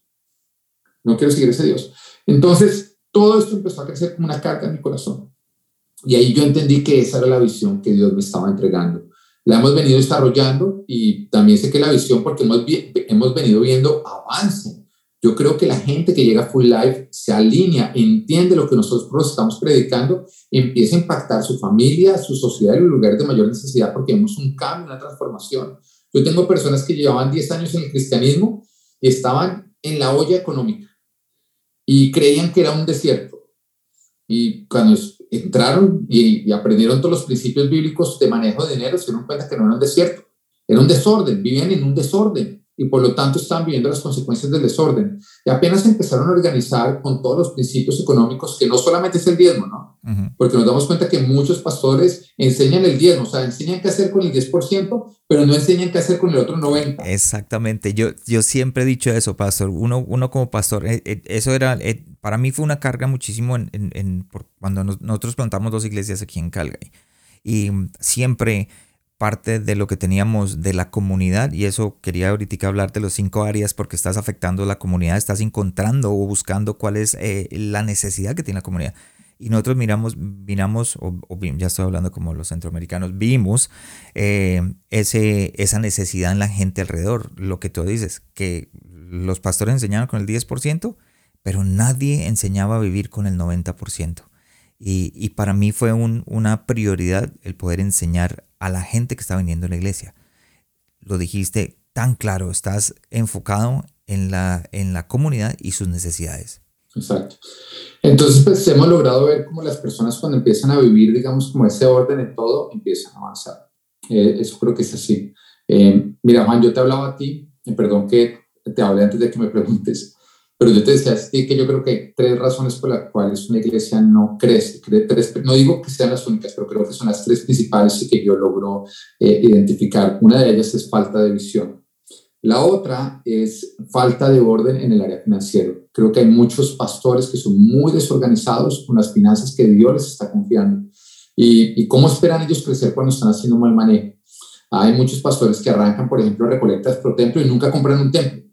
No quiero seguir a ese Dios. Entonces, todo esto empezó a crecer como una carga en mi corazón. Y ahí yo entendí que esa era la visión que Dios me estaba entregando. La hemos venido desarrollando y también sé que la visión, porque hemos, hemos venido viendo avance yo creo que la gente que llega a Full Life se alinea, entiende lo que nosotros estamos predicando, empieza a impactar su familia, su sociedad y los lugares de mayor necesidad porque vemos un cambio, una transformación. Yo tengo personas que llevaban 10 años en el cristianismo y estaban en la olla económica y creían que era un desierto. Y cuando entraron y, aprendieron todos los principios bíblicos de manejo de dinero, se dieron cuenta que no era un desierto, era un desorden, vivían en un desorden y por lo tanto están viviendo las consecuencias del desorden. Y apenas empezaron a organizar con todos los principios económicos, que no solamente es el diezmo, ¿no? Porque nos damos cuenta que muchos pastores enseñan el diezmo, o sea, enseñan qué hacer con el 10%, pero no enseñan qué hacer con el otro 90%. Exactamente, yo, yo siempre he dicho eso, pastor. Uno, uno como pastor, eh, eh, eso era, eh, para mí fue una carga muchísimo en, en, cuando nosotros plantamos dos iglesias aquí en Calgary. Y siempre parte de lo que teníamos de la comunidad y eso quería ahorita hablar de los cinco áreas porque estás afectando la comunidad, estás encontrando o buscando cuál es eh, la necesidad que tiene la comunidad. Y nosotros miramos, miramos ya estoy hablando como los centroamericanos, vimos eh, ese, esa necesidad en la gente alrededor, lo que tú dices, que los pastores enseñaban con el 10%, pero nadie enseñaba a vivir con el 90%. Y, para mí fue una prioridad el poder enseñar a la gente que está viniendo a la iglesia. Lo dijiste tan claro, estás enfocado en la, en la comunidad y sus necesidades. Exacto. Entonces, pues hemos logrado ver cómo las personas cuando empiezan a vivir, digamos, como ese orden en todo, empiezan a avanzar. Eh, eso creo que es así. Eh, mira, Juan, yo te hablaba a ti, perdón que te hablé antes de que me preguntes, pero yo te decía que yo creo que hay tres razones por las cuales una iglesia no crece. No digo que sean las únicas, pero creo que son las tres principales que yo logro eh, identificar. Una de ellas es falta de visión. La otra es falta de orden en el área financiero. Creo que hay muchos pastores que son muy desorganizados con las finanzas que Dios les está confiando. ¿Y, y cómo esperan ellos crecer cuando están haciendo mal manejo? Hay muchos pastores que arrancan, por ejemplo, recolectas por templo y nunca compran un templo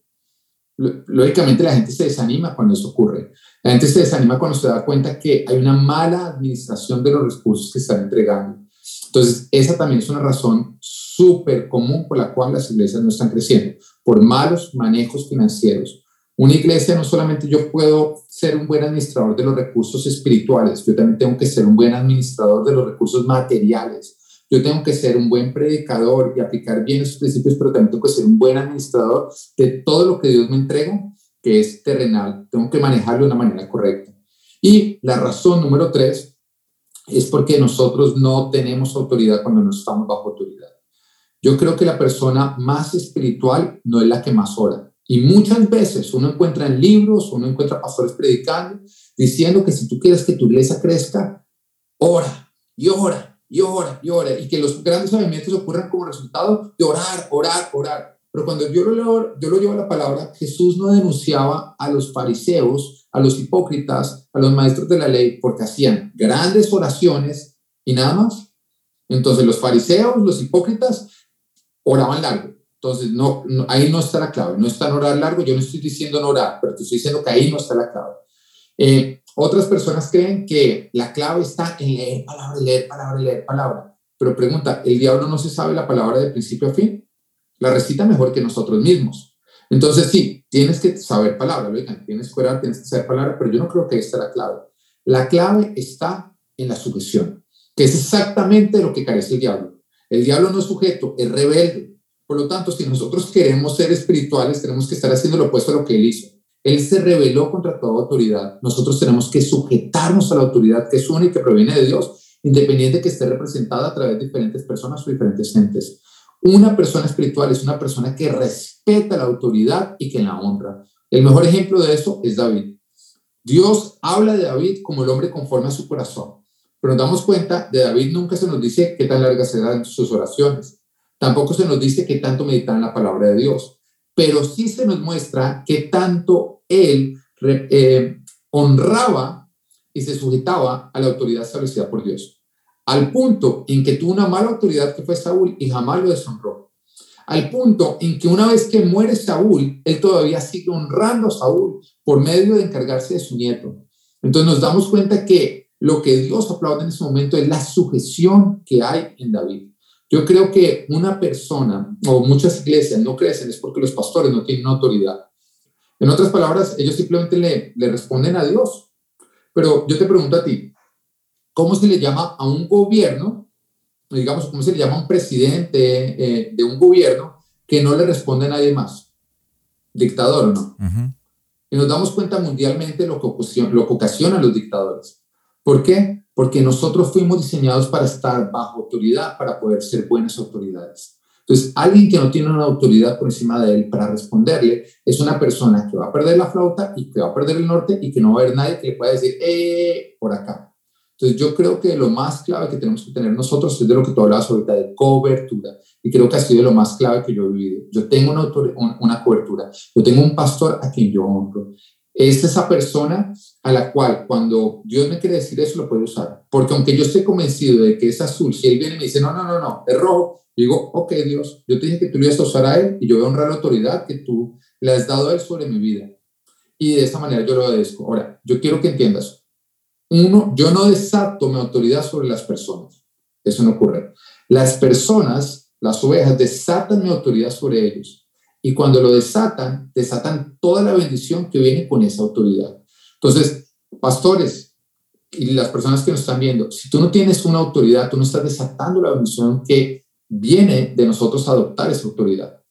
lógicamente la gente se desanima cuando eso ocurre. La gente se desanima cuando se da cuenta que hay una mala administración de los recursos que están entregando. Entonces, esa también es una razón súper común por la cual las iglesias no están creciendo, por malos manejos financieros. Una iglesia no solamente yo puedo ser un buen administrador de los recursos espirituales, yo también tengo que ser un buen administrador de los recursos materiales yo tengo que ser un buen predicador y aplicar bien esos principios, pero también tengo que ser un buen administrador de todo lo que Dios me entrega, que es terrenal. Tengo que manejarlo de una manera correcta. Y la razón número tres es porque nosotros no tenemos autoridad cuando no estamos bajo autoridad. Yo creo que la persona más espiritual no es la que más ora. Y muchas veces uno encuentra en libros, uno encuentra pastores predicando, diciendo que si tú quieres que tu iglesia crezca, ora y ora y ora y ora, y que los grandes movimientos ocurran como resultado de orar, orar, orar. Pero cuando yo lo, leo, yo lo llevo a la palabra, Jesús no denunciaba a los fariseos, a los hipócritas, a los maestros de la ley, porque hacían grandes oraciones y nada más. Entonces los fariseos, los hipócritas, oraban largo. Entonces, no, ahí no está la clave, no está en orar largo, yo no estoy diciendo no orar, pero te estoy diciendo que ahí no está la clave. Eh, otras personas creen que la clave está en leer palabra, leer palabra, leer palabra. Pero pregunta, ¿el diablo no se sabe la palabra de principio a fin? La recita mejor que nosotros mismos. Entonces, sí, tienes que saber palabra, tienes que orar, tienes que saber palabra, pero yo no creo que esta sea la clave. La clave está en la sujeción, que es exactamente lo que carece el diablo. El diablo no es sujeto, es rebelde. Por lo tanto, si nosotros queremos ser espirituales, tenemos que estar haciendo lo opuesto a lo que él hizo. Él se rebeló contra toda autoridad. Nosotros tenemos que sujetarnos a la autoridad que es única y que proviene de Dios, independiente que esté representada a través de diferentes personas o diferentes gentes. Una persona espiritual es una persona que respeta la autoridad y que la honra. El mejor ejemplo de eso es David. Dios habla de David como el hombre conforme a su corazón, pero nos damos cuenta de David nunca se nos dice qué tan largas serán sus oraciones. Tampoco se nos dice qué tanto meditan la palabra de Dios pero sí se nos muestra que tanto él eh, honraba y se sujetaba a la autoridad establecida por Dios, al punto en que tuvo una mala autoridad que fue Saúl y jamás lo deshonró, al punto en que una vez que muere Saúl, él todavía sigue honrando a Saúl por medio de encargarse de su nieto. Entonces nos damos cuenta que lo que Dios aplaude en ese momento es la sujeción que hay en David. Yo creo que una persona o muchas iglesias no crecen es porque los pastores no tienen autoridad. En otras palabras, ellos simplemente le, le responden a Dios. Pero yo te pregunto a ti, ¿cómo se le llama a un gobierno, digamos, cómo se le llama a un presidente eh, de un gobierno que no le responde a nadie más? Dictador o no. Y nos damos cuenta mundialmente lo que, ocasiona, lo que ocasiona los dictadores. ¿Por qué? porque nosotros fuimos diseñados para estar bajo autoridad, para poder ser buenas autoridades. Entonces, alguien que no tiene una autoridad por encima de él para responderle es una persona que va a perder la flauta y que va a perder el norte y que no va a haber nadie que le pueda decir, eh, por acá. Entonces, yo creo que lo más clave que tenemos que tener nosotros es de lo que tú hablabas ahorita, de cobertura. Y creo que ha sido lo más clave que yo he vivido. Yo tengo una, una cobertura. Yo tengo un pastor a quien yo honro. Es esa persona a la cual cuando Dios me quiere decir eso lo puede usar. Porque aunque yo esté convencido de que es azul, si Él viene y me dice, no, no, no, no, es rojo, digo, ok Dios, yo te dije que tú le ibas a usar a Él y yo voy a honrar la autoridad que tú le has dado a Él sobre mi vida. Y de esa manera yo lo obedezco. Ahora, yo quiero que entiendas, uno, yo no desato mi autoridad sobre las personas. Eso no ocurre. Las personas, las ovejas, desatan mi autoridad sobre ellos. Y cuando lo desatan, desatan toda la bendición que viene con esa autoridad. Entonces, pastores y las personas que nos están viendo, si tú no tienes una autoridad, tú no estás desatando la bendición que viene de nosotros adoptar esa autoridad.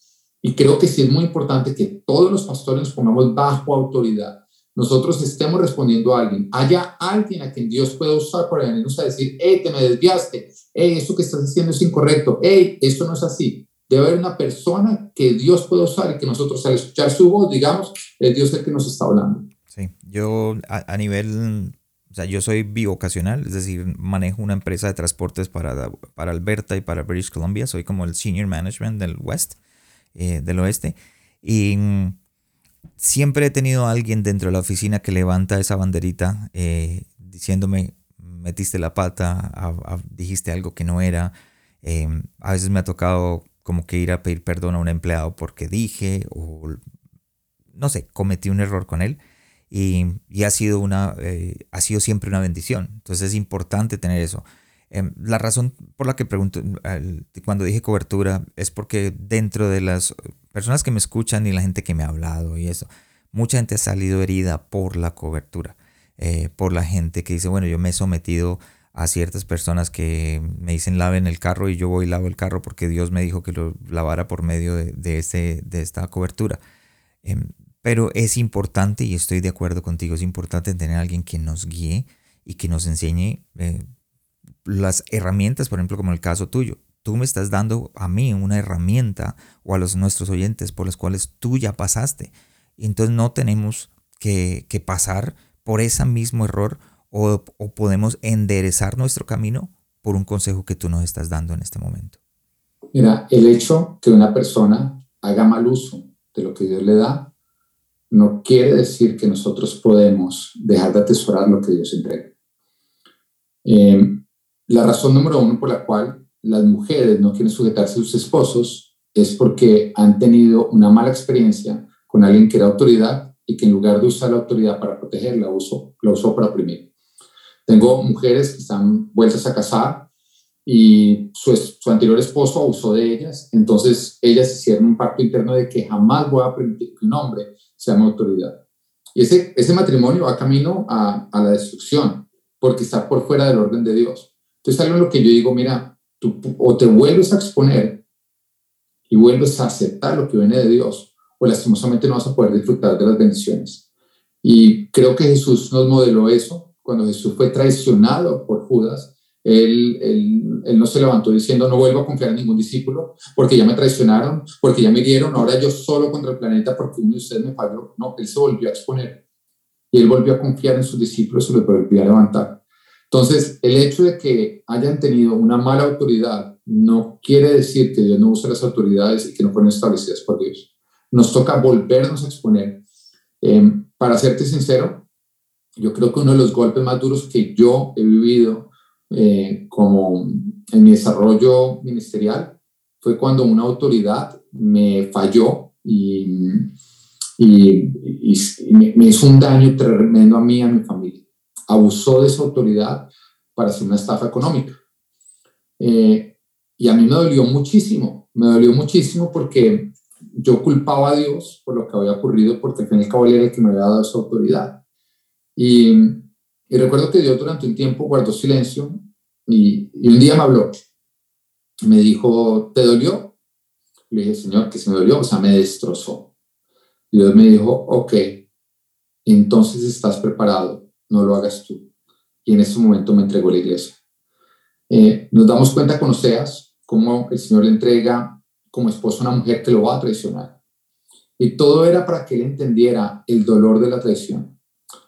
Y creo que sí es muy importante que todos los pastores nos pongamos bajo autoridad. Nosotros estemos respondiendo a alguien. Haya alguien a quien Dios pueda usar para venirnos a decir, hey, te me desviaste. Hey, eso que estás haciendo es incorrecto. Hey, eso no es así. Debe haber una persona que Dios puede usar y que nosotros al escuchar su voz, digamos, es Dios el que nos está hablando. Sí, yo a, nivel, o sea, yo soy bivocacional, es decir, manejo una empresa de transportes para, para Alberta y para British Columbia, soy como el senior management del West, eh, del oeste, y siempre he tenido a alguien dentro de la oficina que levanta esa banderita eh, diciéndome, metiste la pata, dijiste algo que no era. Eh, a veces me ha tocado como que ir a pedir perdón a un empleado porque dije o no sé, cometí un error con él y, ha, sido una, eh, ha sido siempre una bendición. Entonces es importante tener eso. Em, la razón por la que pregunto, cuando dije cobertura, es porque dentro de las personas que me escuchan y la gente que me ha hablado y eso, mucha gente ha salido herida por la cobertura, eh, por la gente que dice, bueno, yo me he sometido a ciertas personas que me dicen laven el carro y yo voy lavo el carro porque Dios me dijo que lo lavara por medio de, de, de esta cobertura. Em, pero es importante, y estoy de acuerdo contigo, es importante tener alguien que nos guíe y que nos enseñe eh, las herramientas, por ejemplo, como el caso tuyo. Tú me estás dando a mí una herramienta o a los nuestros oyentes por las cuales tú ya pasaste. Entonces no tenemos que, que pasar por ese mismo error o, podemos enderezar nuestro camino por un consejo que tú nos estás dando en este momento? Mira, el hecho que una persona haga mal uso de lo que Dios le da no quiere decir que nosotros podemos dejar de atesorar lo que Dios entrega. Eh, la razón número uno por la cual las mujeres no quieren sujetarse a sus esposos es porque han tenido una mala experiencia con alguien que era autoridad y que en lugar de usar la autoridad para protegerla, la usó para oprimir. Tengo mujeres que están vueltas a casar y su, su, anterior esposo abusó de ellas, entonces ellas hicieron un pacto interno de que jamás voy a permitir que un hombre sea mi autoridad. Y ese, ese matrimonio va camino a, a, la destrucción, porque está por fuera del orden de Dios. Entonces, algo en lo que yo digo, mira, tú o te vuelves a exponer y vuelves a aceptar lo que viene de Dios, o lastimosamente no vas a poder disfrutar de las bendiciones. Y creo que Jesús nos modeló eso cuando Jesús fue traicionado por Judas, él, él, no se levantó diciendo, no vuelvo a confiar en ningún discípulo, porque ya me traicionaron, porque ya me dieron, ahora yo solo contra el planeta porque uno de ustedes me falló. No, él se volvió a exponer y él volvió a confiar en sus discípulos y los volvió a levantar. Entonces, el hecho de que hayan tenido una mala autoridad no quiere decir que Dios no use las autoridades y que no fueron establecidas por Dios. Nos toca volvernos a exponer. Eh, para serte sincero, yo creo que uno de los golpes más duros que yo he vivido eh, como en mi desarrollo ministerial fue cuando una autoridad me falló y, y, me, hizo un daño tremendo a mí y a mi familia. Abusó de esa autoridad para hacer una estafa económica. Eh, y a mí me dolió muchísimo, me dolió muchísimo porque yo culpaba a Dios por lo que había ocurrido porque al fin y al cabo era el que me había dado esa autoridad. Y, recuerdo que Dios durante un tiempo guardó silencio y, un día me habló. Me dijo, ¿te dolió? Le dije, Señor, que se me dolió, o sea, me destrozó. Dios me dijo, ok, entonces estás preparado, no lo hagas tú. Y en ese momento me entregó la iglesia. Eh, nos damos cuenta con Oseas cómo el Señor le entrega como esposo a una mujer que lo va a traicionar. Y todo era para que él entendiera el dolor de la traición.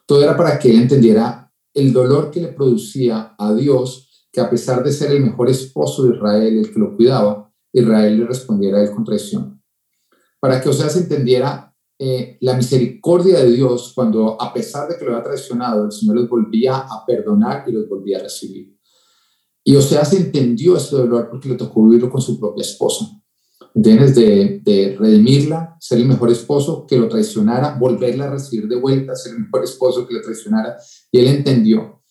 Todo era para que él entendiera el dolor que le producía a Dios, que a pesar de ser el mejor esposo de Israel, el que lo cuidaba, Israel le respondiera a él con traición. Para que Oseas entendiera eh, la misericordia de Dios cuando, a pesar de que lo había traicionado, el Señor los volvía a perdonar y los volvía a recibir. Y Oseas entendió ese dolor porque le tocó vivirlo con su propia esposa. De, redimirla, ser el mejor esposo que lo traicionara, volverla a recibir de vuelta, ser el mejor esposo que le traicionara. Y él entendió.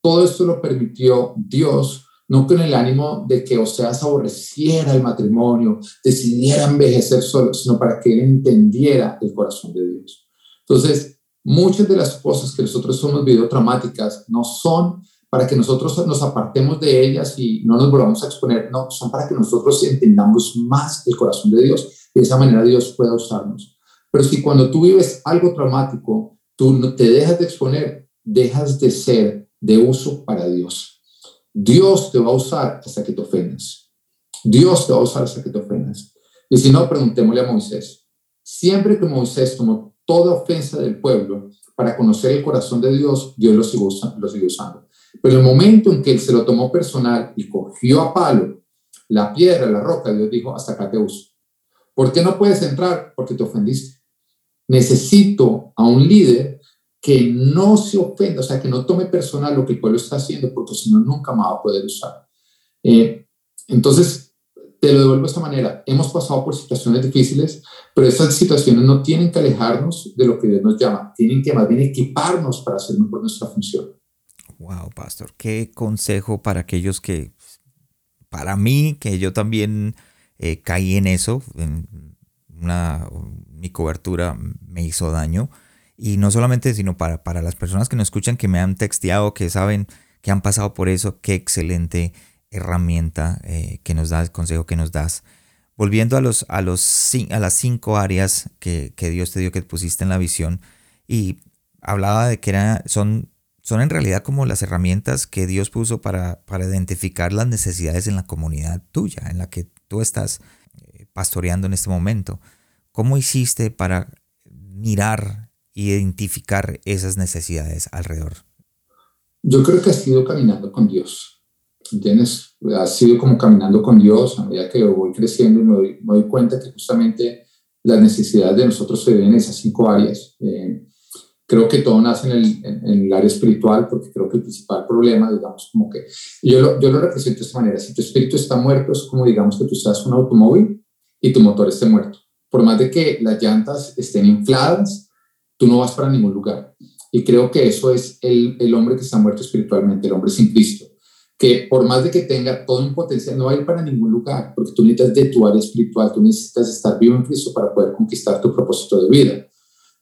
Todo esto lo permitió Dios, no con el ánimo de que Oseas aborreciera el matrimonio, decidiera envejecer solo, sino para que él entendiera el corazón de Dios. Entonces, muchas de las cosas que nosotros somos videotraumáticas no son para que nosotros nos apartemos de ellas y no nos volvamos a exponer, no, son para que nosotros entendamos más el corazón de Dios y de esa manera Dios pueda usarnos. Pero si cuando tú vives algo traumático, tú no te dejas de exponer, dejas de ser de uso para Dios. Dios te va a usar hasta que te ofendas. Dios te va a usar hasta que te ofendas. Y si no, preguntémosle a Moisés. Siempre que Moisés tomó toda ofensa del pueblo para conocer el corazón de Dios, Dios lo siguió, lo siguió usando. Pero el momento en que él se lo tomó personal y cogió a palo la piedra, la roca, Dios dijo, hasta acá te uso. ¿Por qué no puedes entrar? Porque te ofendiste. Necesito a un líder que no se ofenda, o sea, que no tome personal lo que el pueblo está haciendo, porque si no, nunca más va a poder usar. Eh, entonces, te lo devuelvo de esta manera. Hemos pasado por situaciones difíciles, pero esas situaciones no tienen que alejarnos de lo que Dios nos llama, tienen que más bien equiparnos para hacer mejor nuestra función. Wow, pastor, qué consejo para aquellos que, para mí, que yo también eh, caí en eso, en mi cobertura me hizo daño. Y no solamente, sino para, para las personas que nos escuchan, que me han texteado, que saben que han pasado por eso, qué excelente herramienta eh, que nos das, consejo que nos das. Volviendo a, los, a, los, a las cinco áreas que, que Dios te dio, que pusiste en la visión, y hablaba de que era, son son en realidad como las herramientas que Dios puso para, para identificar las necesidades en la comunidad tuya, en la que tú estás eh, pastoreando en este momento. ¿Cómo hiciste para mirar identificar esas necesidades alrededor? Yo creo que has sido caminando con Dios. ¿Entiendes? Has sido como caminando con Dios a medida que voy creciendo y me doy, me doy cuenta que justamente las necesidades de nosotros se ven en esas cinco áreas. Eh, creo que todo nace en el, en, el, área espiritual, porque creo que el principal problema, digamos, como que yo lo, yo lo represento de esta manera, si tu espíritu está muerto, es como, digamos, que tú estás un automóvil y tu motor esté muerto. Por más de que las llantas estén infladas, tú no vas para ningún lugar. Y creo que eso es el, el hombre que está muerto espiritualmente, el hombre sin Cristo, que por más de que tenga todo un potencial, no va a ir para ningún lugar, porque tú necesitas de tu área espiritual, tú necesitas estar vivo en Cristo para poder conquistar tu propósito de vida.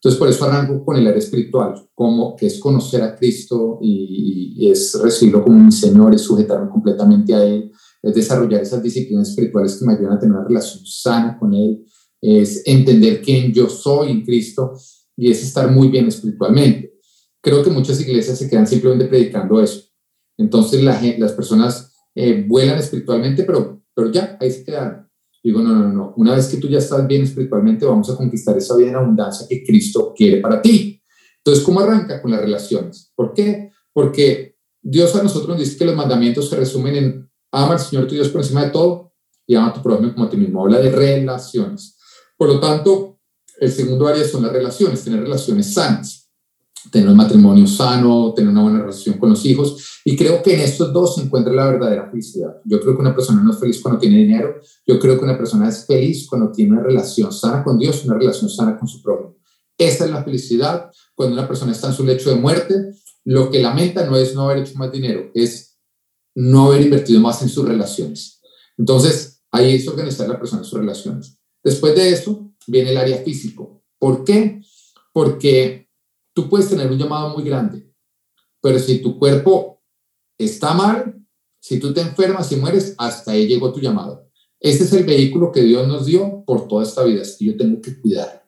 Entonces, por eso arranco con el área espiritual, como que es conocer a Cristo y, es recibirlo como mi Señor, es sujetarme completamente a Él, es desarrollar esas disciplinas espirituales que me ayudan a tener una relación sana con Él, es entender quién yo soy en Cristo y es estar muy bien espiritualmente. Creo que muchas iglesias se quedan simplemente predicando eso. Entonces la, las personas eh, vuelan espiritualmente, pero, pero ya, ahí se quedaron. Digo, no, no, no, una vez que tú ya estás bien espiritualmente, vamos a conquistar esa vida en abundancia que Cristo quiere para ti. Entonces, ¿cómo arranca con las relaciones? ¿Por qué? Porque Dios a nosotros nos dice que los mandamientos se resumen en ama al Señor tu Dios por encima de todo y ama a tu prójimo como a ti mismo. Habla de relaciones. Por lo tanto, el segundo área son las relaciones, tener relaciones sanas tener un matrimonio sano, tener una buena relación con los hijos. Y creo que en estos dos se encuentra la verdadera felicidad. Yo creo que una persona no es feliz cuando tiene dinero. Yo creo que una persona es feliz cuando tiene una relación sana con Dios, una relación sana con su prójimo. Esa es la felicidad. Cuando una persona está en su lecho de muerte, lo que lamenta no es no haber hecho más dinero, es no haber invertido más en sus relaciones. Entonces, ahí es organizar la persona en sus relaciones. Después de eso, viene el área físico. ¿Por qué? Porque tú puedes tener un llamado muy grande, pero si tu cuerpo está mal, si tú te enfermas y mueres, hasta ahí llegó tu llamado. Este es el vehículo que Dios nos dio por toda esta vida, que yo tengo que cuidar.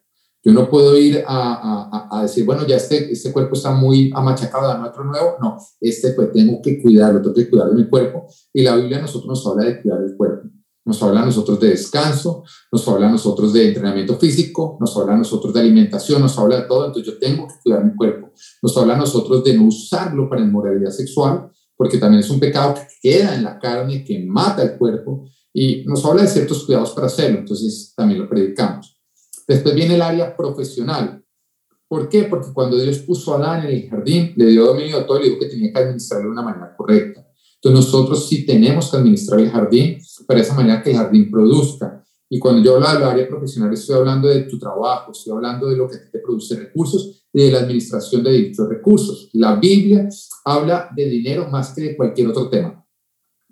Yo no puedo ir a, a, decir, bueno, ya este, este cuerpo está muy amachacado, dame otro nuevo. No, este pues tengo que cuidarlo, tengo que cuidar de mi cuerpo. Y la Biblia a nosotros nos habla de cuidar el cuerpo. Nos habla a nosotros de descanso, nos habla a nosotros de entrenamiento físico, nos habla a nosotros de alimentación, nos habla de todo, entonces yo tengo que cuidar mi cuerpo. Nos habla a nosotros de no usarlo para inmoralidad sexual, porque también es un pecado que queda en la carne, que mata el cuerpo, y nos habla de ciertos cuidados para hacerlo, entonces también lo predicamos. Después viene el área profesional. ¿Por qué? Porque cuando Dios puso a Adán en el jardín, le dio dominio a todo y dijo que tenía que administrarlo de una manera correcta. Entonces nosotros sí tenemos que administrar el jardín para esa manera que el jardín produzca. Y cuando yo hablo del área profesional, estoy hablando de tu trabajo, estoy hablando de lo que te produce recursos y de la administración de dichos recursos. La Biblia habla de dinero más que de cualquier otro tema.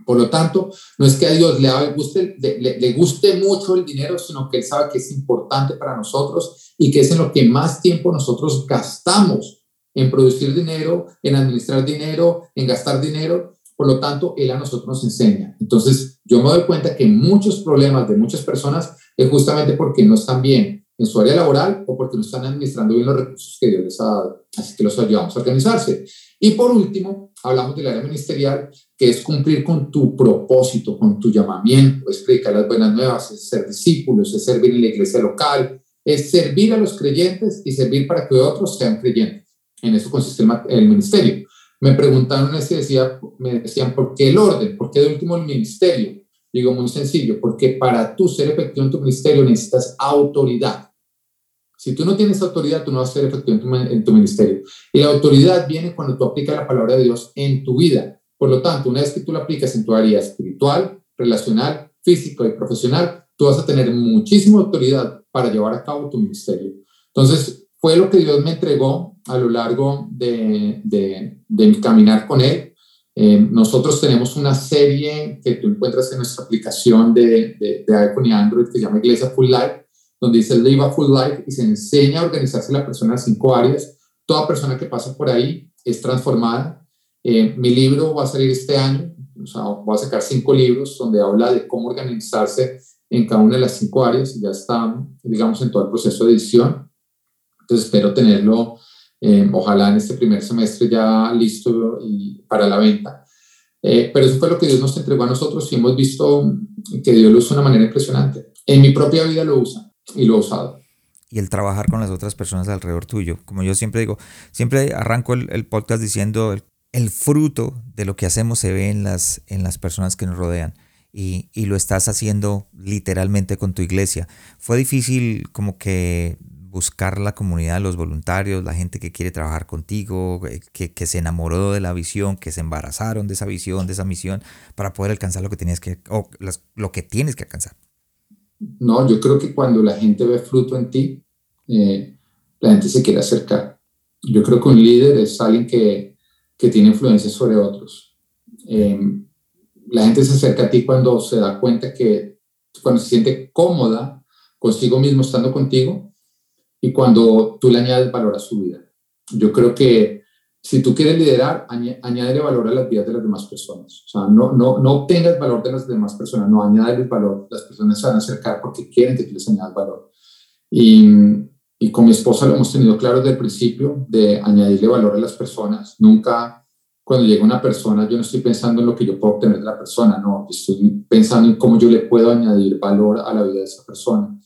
Por lo tanto, no es que a Dios le guste, le, le, guste mucho el dinero, sino que Él sabe que es importante para nosotros y que es en lo que más tiempo nosotros gastamos en producir dinero, en administrar dinero, en gastar dinero. Por lo tanto, Él a nosotros nos enseña. Entonces, yo me doy cuenta que muchos problemas de muchas personas es justamente porque no están bien en su área laboral o porque no están administrando bien los recursos que Dios les ha dado. Así que los ayudamos a organizarse. Y por último, hablamos del área ministerial, que es cumplir con tu propósito, con tu llamamiento, es predicar las buenas nuevas, es ser discípulos, es servir en la iglesia local, es servir a los creyentes y servir para que otros sean creyentes. En eso consiste el ministerio. Me preguntaron, es decía, me decían, ¿por qué el orden? ¿Por qué de último el ministerio? Digo, muy sencillo, porque para tú ser efectivo en tu ministerio necesitas autoridad. Si tú no tienes autoridad, tú no vas a ser efectivo en tu, en tu ministerio. Y la autoridad viene cuando tú aplicas la palabra de Dios en tu vida. Por lo tanto, una vez que tú la aplicas en tu área espiritual, relacional, físico y profesional, tú vas a tener muchísima autoridad para llevar a cabo tu ministerio. Entonces, fue lo que Dios me entregó a lo largo de, de, de mi caminar con Él. Eh, nosotros tenemos una serie que tú encuentras en nuestra aplicación de, de, de, iPhone y Android que se llama Iglesia Full Life, donde dice Live a Full Life y se enseña a organizarse la persona en cinco áreas. Toda persona que pasa por ahí es transformada. Eh, mi libro va a salir este año, o sea, voy a sacar cinco libros donde habla de cómo organizarse en cada una de las cinco áreas y ya está, digamos, en todo el proceso de edición. Entonces espero tenerlo, eh, ojalá en este primer semestre ya listo para la venta. Eh, pero eso fue lo que Dios nos entregó a nosotros y hemos visto que Dios lo usa de una manera impresionante. En mi propia vida lo usa y lo he usado. Y el trabajar con las otras personas alrededor tuyo. Como yo siempre digo, siempre arranco el, el podcast diciendo el, el, fruto de lo que hacemos se ve en las, en las personas que nos rodean. Y, y, lo estás haciendo literalmente con tu iglesia. Fue difícil como que buscar la comunidad, los voluntarios, la gente que quiere trabajar contigo, eh, que, que, se enamoró de la visión, que se embarazaron de esa visión, de esa misión, para poder alcanzar lo que tenías que, o las, lo que tienes que alcanzar. No, yo creo que cuando la gente ve fruto en ti, eh, la gente se quiere acercar. Yo creo que un líder es alguien que, que tiene influencia sobre otros. Eh, la gente se acerca a ti cuando se da cuenta que, cuando se siente cómoda consigo mismo estando contigo y cuando tú le añades valor a su vida. Yo creo que si tú quieres liderar, añade valor a las vidas de las demás personas. O sea, no, no, no obtengas valor de las demás personas, no añades valor. Las personas se van a acercar porque quieren que tú les añadas valor. Y, y con mi esposa lo hemos tenido claro desde el principio de añadirle valor a las personas. Nunca, cuando llega una persona, yo no estoy pensando en lo que yo puedo obtener de la persona, no, estoy pensando en cómo yo le puedo añadir valor a la vida de esa persona.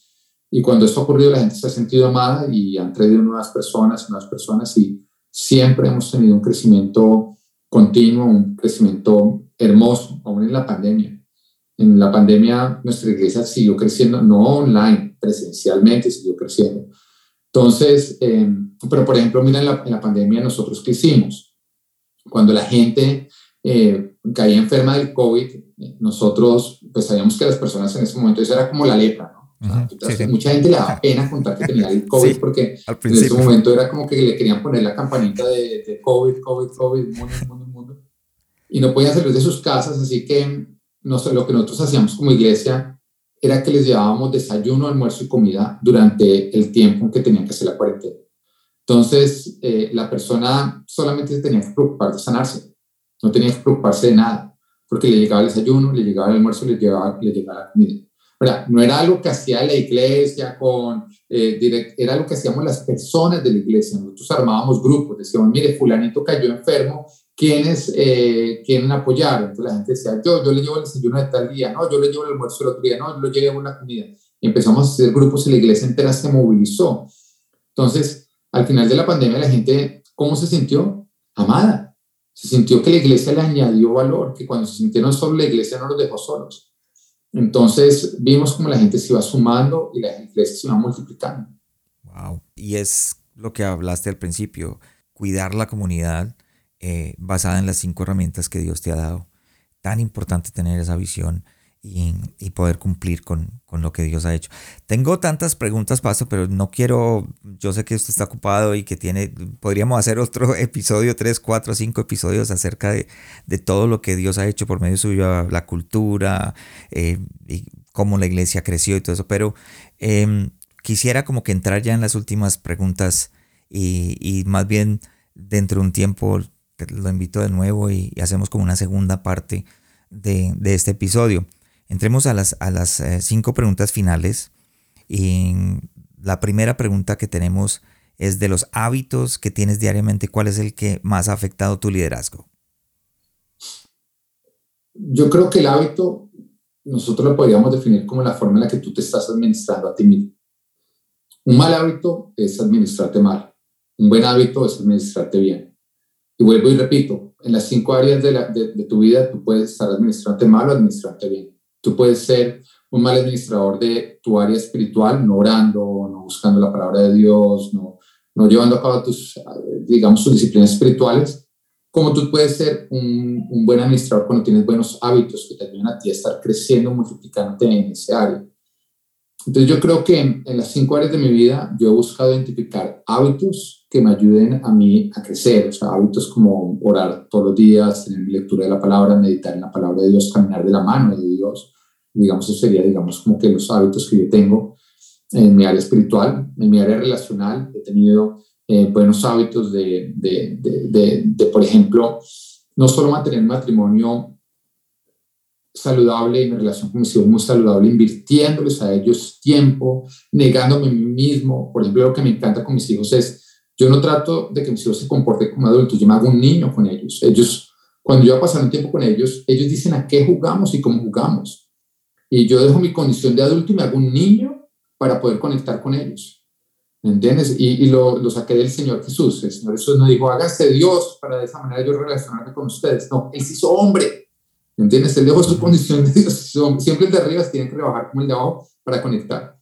Y cuando esto ha ocurrido, la gente se ha sentido amada y han traído nuevas personas, nuevas personas y siempre hemos tenido un crecimiento continuo, un crecimiento hermoso, aún en la pandemia. En la pandemia nuestra iglesia siguió creciendo, no online, presencialmente siguió creciendo. Entonces, eh, pero por ejemplo, mira, en la, en la, pandemia nosotros qué hicimos. Cuando la gente eh, caía enferma del COVID, nosotros pues sabíamos que las personas en ese momento, eso era como la lepra, sí, sí. Mucha gente le daba pena contar que tenía el COVID sí, porque en ese momento era como que le querían poner la campanita de, de COVID, COVID, COVID, mundo, mundo, mundo. Y no podían salir de sus casas, así que no sé, lo que nosotros hacíamos como iglesia era que les llevábamos desayuno, almuerzo y comida durante el tiempo que tenían que hacer la cuarentena. Entonces, eh, la persona solamente se tenía que preocupar de sanarse, no tenía que preocuparse de nada, porque le llegaba el desayuno, le llegaba el almuerzo, le llegaba, le llegaba la comida. No era algo que hacía la iglesia con, eh, direct, era algo que hacíamos las personas de la iglesia. Nosotros armábamos grupos, decíamos, mire, fulanito cayó enfermo ¿quiénes eh, quieren apoyar? Entonces la gente decía, yo, yo le llevo el desayuno de tal día, no, yo le llevo el almuerzo el otro día, no, yo le llevo una comida. Y empezamos a hacer grupos y la iglesia entera se movilizó. Entonces, al final de la pandemia, la gente, ¿cómo se sintió? Amada. Se sintió que la iglesia le añadió valor, que cuando se sintieron solos, la iglesia no los dejó solos. Entonces, vimos como la gente se iba sumando y la iglesia se iba multiplicando. Wow. Y es lo que hablaste al principio, cuidar la comunidad eh, basada en las cinco herramientas que Dios te ha dado. Tan importante tener esa visión y, poder cumplir con, lo que Dios ha hecho. Tengo tantas preguntas, Paso, pero no quiero, yo sé que usted está ocupado y que tiene, podríamos hacer otro episodio, tres, cuatro, cinco episodios acerca de, todo lo que Dios ha hecho por medio suyo, la cultura, eh, y cómo la iglesia creció y todo eso, pero em, quisiera como que entrar ya en las últimas preguntas y, más bien dentro de un tiempo lo invito de nuevo y, hacemos como una segunda parte de, de este episodio. Entremos a las, eh, cinco preguntas finales. Y la primera pregunta que tenemos es de los hábitos que tienes diariamente, ¿cuál es el que más ha afectado tu liderazgo? Yo creo que el hábito nosotros lo podríamos definir como la forma en la que tú te estás administrando a ti mismo. Un mal hábito es administrarte mal. Un buen hábito es administrarte bien. Y vuelvo y repito, en las cinco áreas de, tu vida tú puedes estar administrándote mal o administrarte bien. Tú puedes ser un mal administrador de tu área espiritual, no orando, no buscando la palabra de Dios, no, no llevando a cabo tus, digamos, tus disciplinas espirituales, como tú puedes ser un, un, buen administrador cuando tienes buenos hábitos que te ayudan a ti a estar creciendo, multiplicándote en ese área. Entonces yo creo que en, en, las cinco áreas de mi vida yo he buscado identificar hábitos que me ayuden a mí a crecer, o sea, hábitos como orar todos los días, tener lectura de la palabra, meditar en la palabra de Dios, caminar de la mano de Dios, digamos, eso sería, digamos, como que los hábitos que yo tengo en mi área espiritual, en mi área relacional, he tenido eh, buenos hábitos de, de, de, de, por ejemplo, no solo mantener un matrimonio saludable y mi relación con mis hijos muy saludable, invirtiéndoles a ellos tiempo, negándome a mí mismo. Por ejemplo, lo que me encanta con mis hijos es, yo no trato de que mis hijos se comporten como adultos, yo me hago un niño con ellos. Ellos, cuando yo voy a pasar un tiempo con ellos, ellos dicen a qué jugamos y cómo jugamos. Y yo dejo mi condición de adulto y me hago un niño para poder conectar con ellos. ¿Me entiendes? Y, y lo, lo, saqué del Señor Jesús. El Señor Jesús no dijo, hágase Dios para de esa manera yo relacionarme con ustedes. No, Él se hizo hombre. ¿Me entiendes? Él dejó su condición de Dios. Siempre el de arriba tiene que rebajar como el de abajo para conectar.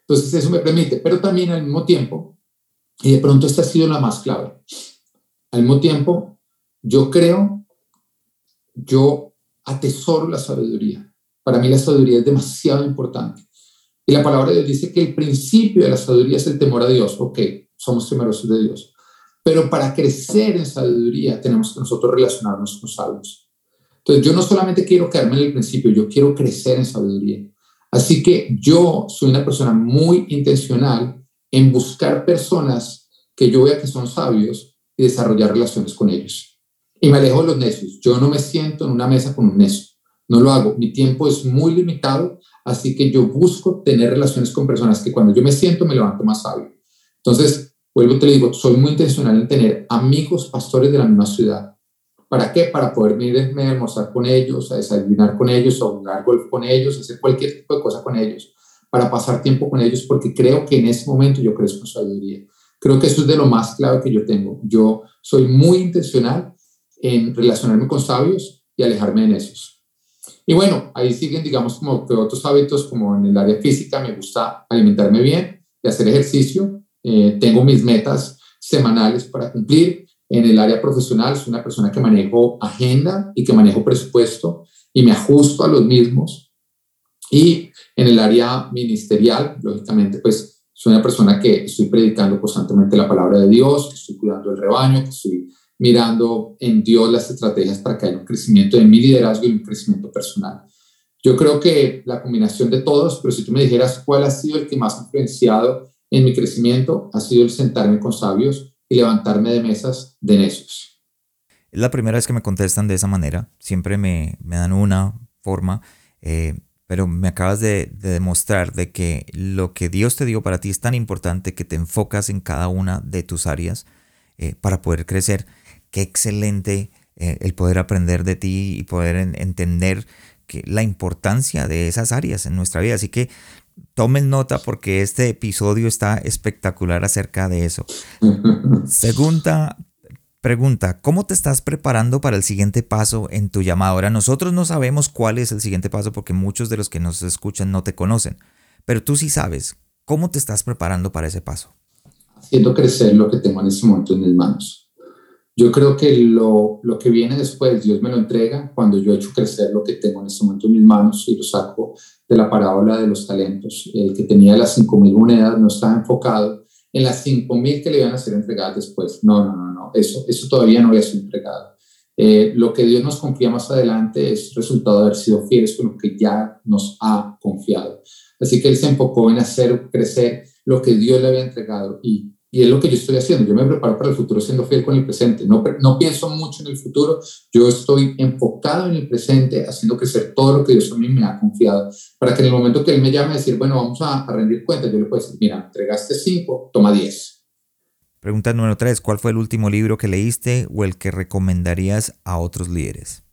Entonces eso me permite, pero también al mismo tiempo, y de pronto esta ha sido la más clave, al mismo tiempo, yo creo, yo atesoro la sabiduría. Para mí la sabiduría es demasiado importante. Y la palabra de Dios dice que el principio de la sabiduría es el temor a Dios. Ok, somos temerosos de Dios. Pero para crecer en sabiduría tenemos que nosotros relacionarnos con sabios. Entonces yo no solamente quiero quedarme en el principio, yo quiero crecer en sabiduría. Así que yo soy una persona muy intencional en buscar personas que yo vea que son sabios y desarrollar relaciones con ellos. Y me alejo de los necios. Yo no me siento en una mesa con un necio no lo hago. Mi tiempo es muy limitado, así que yo busco tener relaciones con personas que cuando yo me siento me levanto más sabio. Entonces, vuelvo y te digo, soy muy intencional en tener amigos pastores de la misma ciudad. ¿Para qué? Para poder irme a almorzar con ellos, a desayunar con ellos, a jugar golf con ellos, hacer cualquier tipo de cosa con ellos, para pasar tiempo con ellos, porque creo que en ese momento yo crezco en sabiduría. Creo que eso es de lo más clave que yo tengo. Yo soy muy intencional en relacionarme con sabios y alejarme de esos. Y bueno, ahí siguen, digamos, como que otros hábitos, como en el área física, me gusta alimentarme bien y hacer ejercicio. Eh, tengo mis metas semanales para cumplir. En el área profesional, soy una persona que manejo agenda y que manejo presupuesto y me ajusto a los mismos. Y en el área ministerial, lógicamente, pues soy una persona que estoy predicando constantemente la palabra de Dios, que estoy cuidando el rebaño, que estoy mirando en Dios las estrategias para que haya un crecimiento de mi liderazgo y un crecimiento personal. Yo creo que la combinación de todos, pero si tú me dijeras cuál ha sido el que más ha influenciado en mi crecimiento, ha sido el sentarme con sabios y levantarme de mesas de necios. Es la primera vez que me contestan de esa manera. Siempre me, me dan una forma, eh, pero me acabas de, de, demostrar de que lo que Dios te dio para ti es tan importante que te enfocas en cada una de tus áreas eh, para poder crecer qué excelente eh, el poder aprender de ti y poder entender que la importancia de esas áreas en nuestra vida. Así que tomen nota porque este episodio está espectacular acerca de eso. Segunda pregunta, ¿cómo te estás preparando para el siguiente paso en tu llamada? Ahora, nosotros no sabemos cuál es el siguiente paso porque muchos de los que nos escuchan no te conocen, pero tú sí sabes. ¿Cómo te estás preparando para ese paso? Haciendo crecer lo que tengo en este momento en mis manos. Yo creo que lo, lo, que viene después, Dios me lo entrega cuando yo he hecho crecer lo que tengo en este momento en mis manos y lo saco de la parábola de los talentos. El que tenía las 5.000 monedas no estaba enfocado en las 5.000 que le iban a ser entregadas después. No, no, no, no. Eso, eso todavía no había sido entregado. Eh, lo que Dios nos confía más adelante es resultado de haber sido fieles con lo que ya nos ha confiado. Así que Él se enfocó en hacer crecer lo que Dios le había entregado y y es lo que yo estoy haciendo. Yo me preparo para el futuro siendo fiel con el presente. No, no pienso mucho en el futuro. Yo estoy enfocado en el presente, haciendo crecer todo lo que Dios a mí me ha confiado. Para que en el momento que Él me llame a decir, bueno, vamos a, rendir cuentas, yo le puedo decir, mira, entregaste cinco, toma diez. Pregunta número tres. ¿Cuál fue el último libro que leíste o el que recomendarías a otros líderes?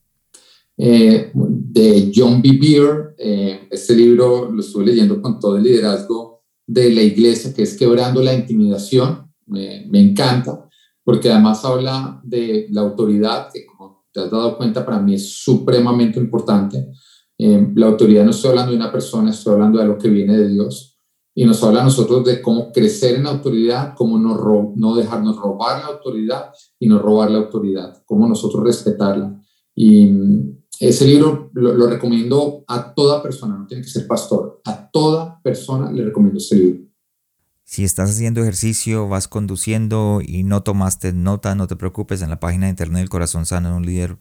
Eh, de John B. Beer. Eh, este libro lo estuve leyendo con todo el liderazgo de la iglesia, que es Quebrando la Intimidación. Me, encanta, porque además habla de la autoridad, que como te has dado cuenta, para mí es supremamente importante. Eh, la autoridad no estoy hablando de una persona, estoy hablando de lo que viene de Dios. Y nos habla a nosotros de cómo crecer en autoridad, cómo no, no dejarnos robar la autoridad y no robar la autoridad, cómo nosotros respetarla. Y ese libro lo, recomiendo a toda persona, no tiene que ser pastor, a toda persona le recomiendo ese libro. Si estás haciendo ejercicio, vas conduciendo y no tomaste nota, no te preocupes, en la página de internet del corazón sano un líder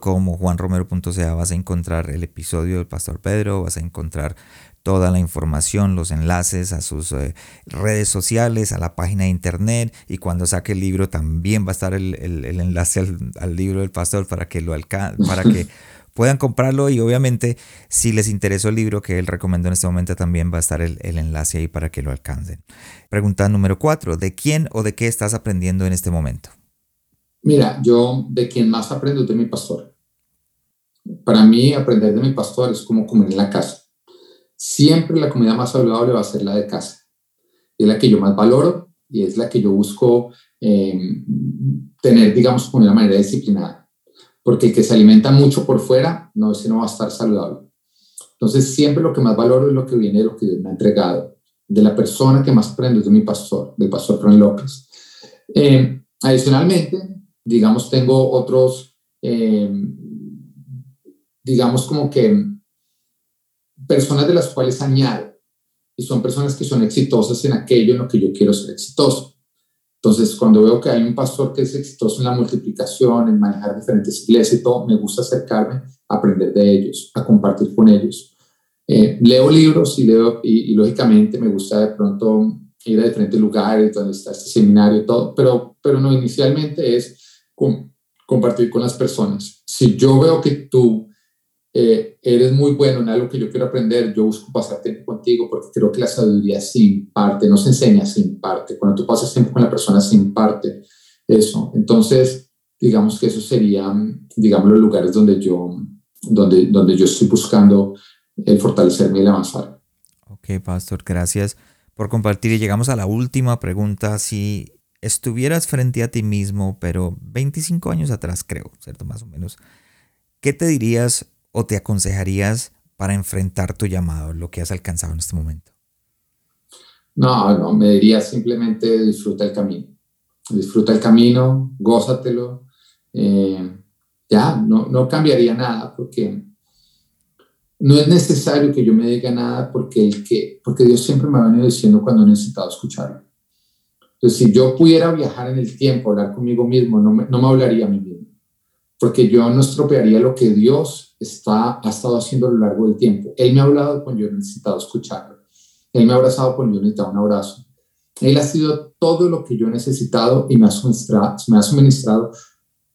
.com o juanromero.ca vas a encontrar el episodio del Pastor Pedro, vas a encontrar toda la información, los enlaces a sus eh, redes sociales, a la página de internet y cuando saque el libro también va a estar el, enlace al, libro del pastor para que lo para que puedan comprarlo y obviamente si les interesó el libro que él recomendó en este momento también va a estar el, enlace ahí para que lo alcancen. Pregunta número cuatro, ¿de quién o de qué estás aprendiendo en este momento? Mira, yo de quien más aprendo de mi pastor. Para mí, aprender de mi pastor es como comer en la casa. Siempre la comida más saludable va a ser la de casa. Es la que yo más valoro y es la que yo busco eh, tener, digamos, de una manera disciplinada. Porque el que se alimenta mucho por fuera, no, ese no va a estar saludable. Entonces, siempre lo que más valoro es lo que viene de lo que me ha entregado. De la persona que más aprendo es de mi pastor, del pastor Fran López. Eh, adicionalmente, digamos, tengo otros, eh, digamos, como que personas de las cuales añado y son personas que son exitosas en aquello en lo que yo quiero ser exitoso. Entonces, cuando veo que hay un pastor que es exitoso en la multiplicación, en manejar diferentes iglesias y todo, me gusta acercarme a aprender de ellos, a compartir con ellos. Eh, leo libros y leo, y, y, lógicamente me gusta de pronto ir a diferentes lugares donde está este seminario y todo, pero, pero no, inicialmente es compartir con las personas. Si yo veo que tú eh, eres muy bueno en algo que yo quiero aprender, yo busco pasar tiempo contigo porque creo que la sabiduría se imparte, no se enseña, se imparte. Cuando tú pasas tiempo con la persona, se imparte eso. Entonces, digamos que eso serían, digamos, los lugares donde yo, donde, donde yo estoy buscando el fortalecerme y el avanzar. Ok, Pastor, gracias por compartir. Y llegamos a la última pregunta. Si estuvieras frente a ti mismo, pero 25 años atrás creo, ¿cierto? Más o menos, ¿qué te dirías o te aconsejarías para enfrentar tu llamado, lo que has alcanzado en este momento? No, no, me diría simplemente disfruta el camino. Disfruta el camino, gózatelo. Eh, ya, no, no cambiaría nada porque no es necesario que yo me diga nada porque, el que, porque Dios siempre me ha venido diciendo cuando he necesitado escucharlo. Entonces, si yo pudiera viajar en el tiempo, hablar conmigo mismo, no me, no me hablaría a mí mismo, porque yo no estropearía lo que Dios está, ha estado haciendo a lo largo del tiempo. Él me ha hablado cuando yo he necesitado escucharlo. Él me ha abrazado cuando yo necesitaba un abrazo. Él ha sido todo lo que yo he necesitado y me ha suministrado, me ha suministrado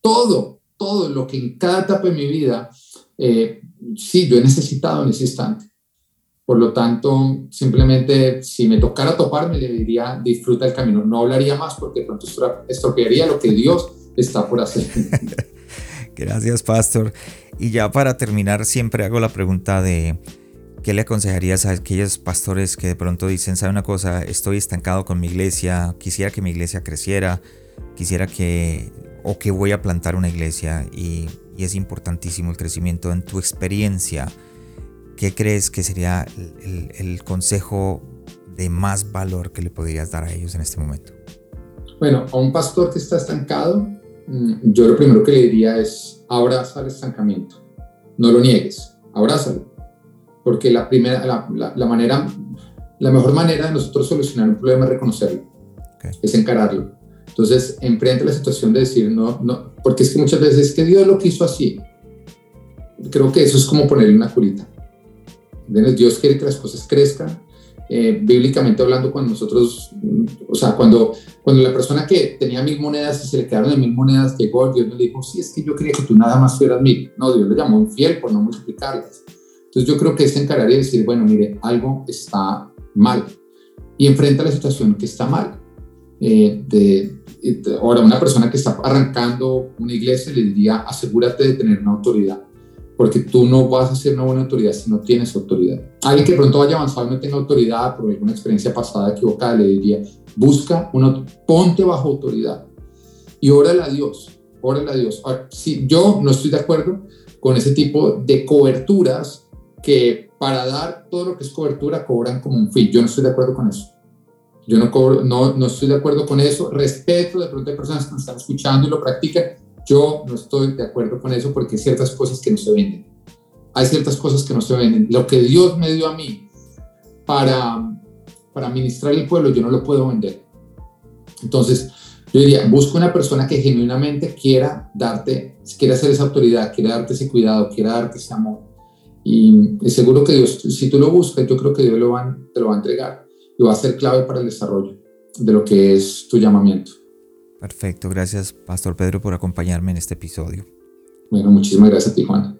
todo, todo lo que en cada etapa de mi vida, eh, sí, yo he necesitado en ese instante. Por lo tanto, simplemente si me tocara toparme, le diría disfruta el camino. No hablaría más porque pronto estropearía lo que Dios está por hacer. Gracias, Pastor. Y ya para terminar, siempre hago la pregunta de ¿qué le aconsejarías a aquellos pastores que de pronto dicen, sabe una cosa, estoy estancado con mi iglesia, quisiera que mi iglesia creciera, quisiera que, o que voy a plantar una iglesia y, es importantísimo el crecimiento en tu experiencia? ¿Qué crees que sería el, el consejo de más valor que le podrías dar a ellos en este momento? Bueno, a un pastor que está estancado, yo lo primero que le diría es abraza el estancamiento, no lo niegues, abrázalo, porque la primera, la, manera, la mejor manera de nosotros solucionar un problema es reconocerlo, es encararlo. Entonces, enfrente la situación de decir no, no, porque es que muchas veces es que Dios lo quiso así. Creo que eso es como ponerle una curita. Dios quiere que las cosas crezcan, eh, bíblicamente hablando, cuando nosotros, mm, o sea, cuando, cuando la persona que tenía mil monedas y se le quedaron de mil monedas llegó, Dios le dijo, sí, es que yo quería que tú nada más fueras mil. No, Dios le llamó infiel por no multiplicarlas. Entonces yo creo que es encarar y decir, bueno, mire, algo está mal y enfrenta la situación que está mal. Eh, ahora, una persona que está arrancando una iglesia le diría, asegúrate de tener una autoridad porque tú no vas a ser una buena autoridad si no tienes autoridad. Alguien que pronto vaya avanzado y no tenga autoridad por alguna experiencia pasada equivocada, le diría, busca, una, ponte bajo autoridad y órale a Dios, órale a Dios. si yo no estoy de acuerdo con ese tipo de coberturas que para dar todo lo que es cobertura cobran como un fee. Yo no estoy de acuerdo con eso. Yo no, cobro, no, no estoy de acuerdo con eso. Respeto de pronto hay personas que me están escuchando y lo practican, yo no estoy de acuerdo con eso porque hay ciertas cosas que no se venden. Hay ciertas cosas que no se venden. Lo que Dios me dio a mí para, para ministrar el pueblo, yo no lo puedo vender. Entonces, yo diría, busca una persona que genuinamente quiera darte, quiera ser esa autoridad, quiera darte ese cuidado, quiera darte ese amor. Y, seguro que Dios, si tú lo buscas, yo creo que Dios lo te lo va a entregar y va a ser clave para el desarrollo de lo que es tu llamamiento. Perfecto, gracias Pastor Pedro por acompañarme en este episodio. Bueno, muchísimas gracias a ti Juan.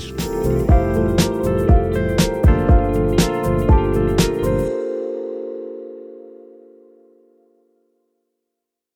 dormir.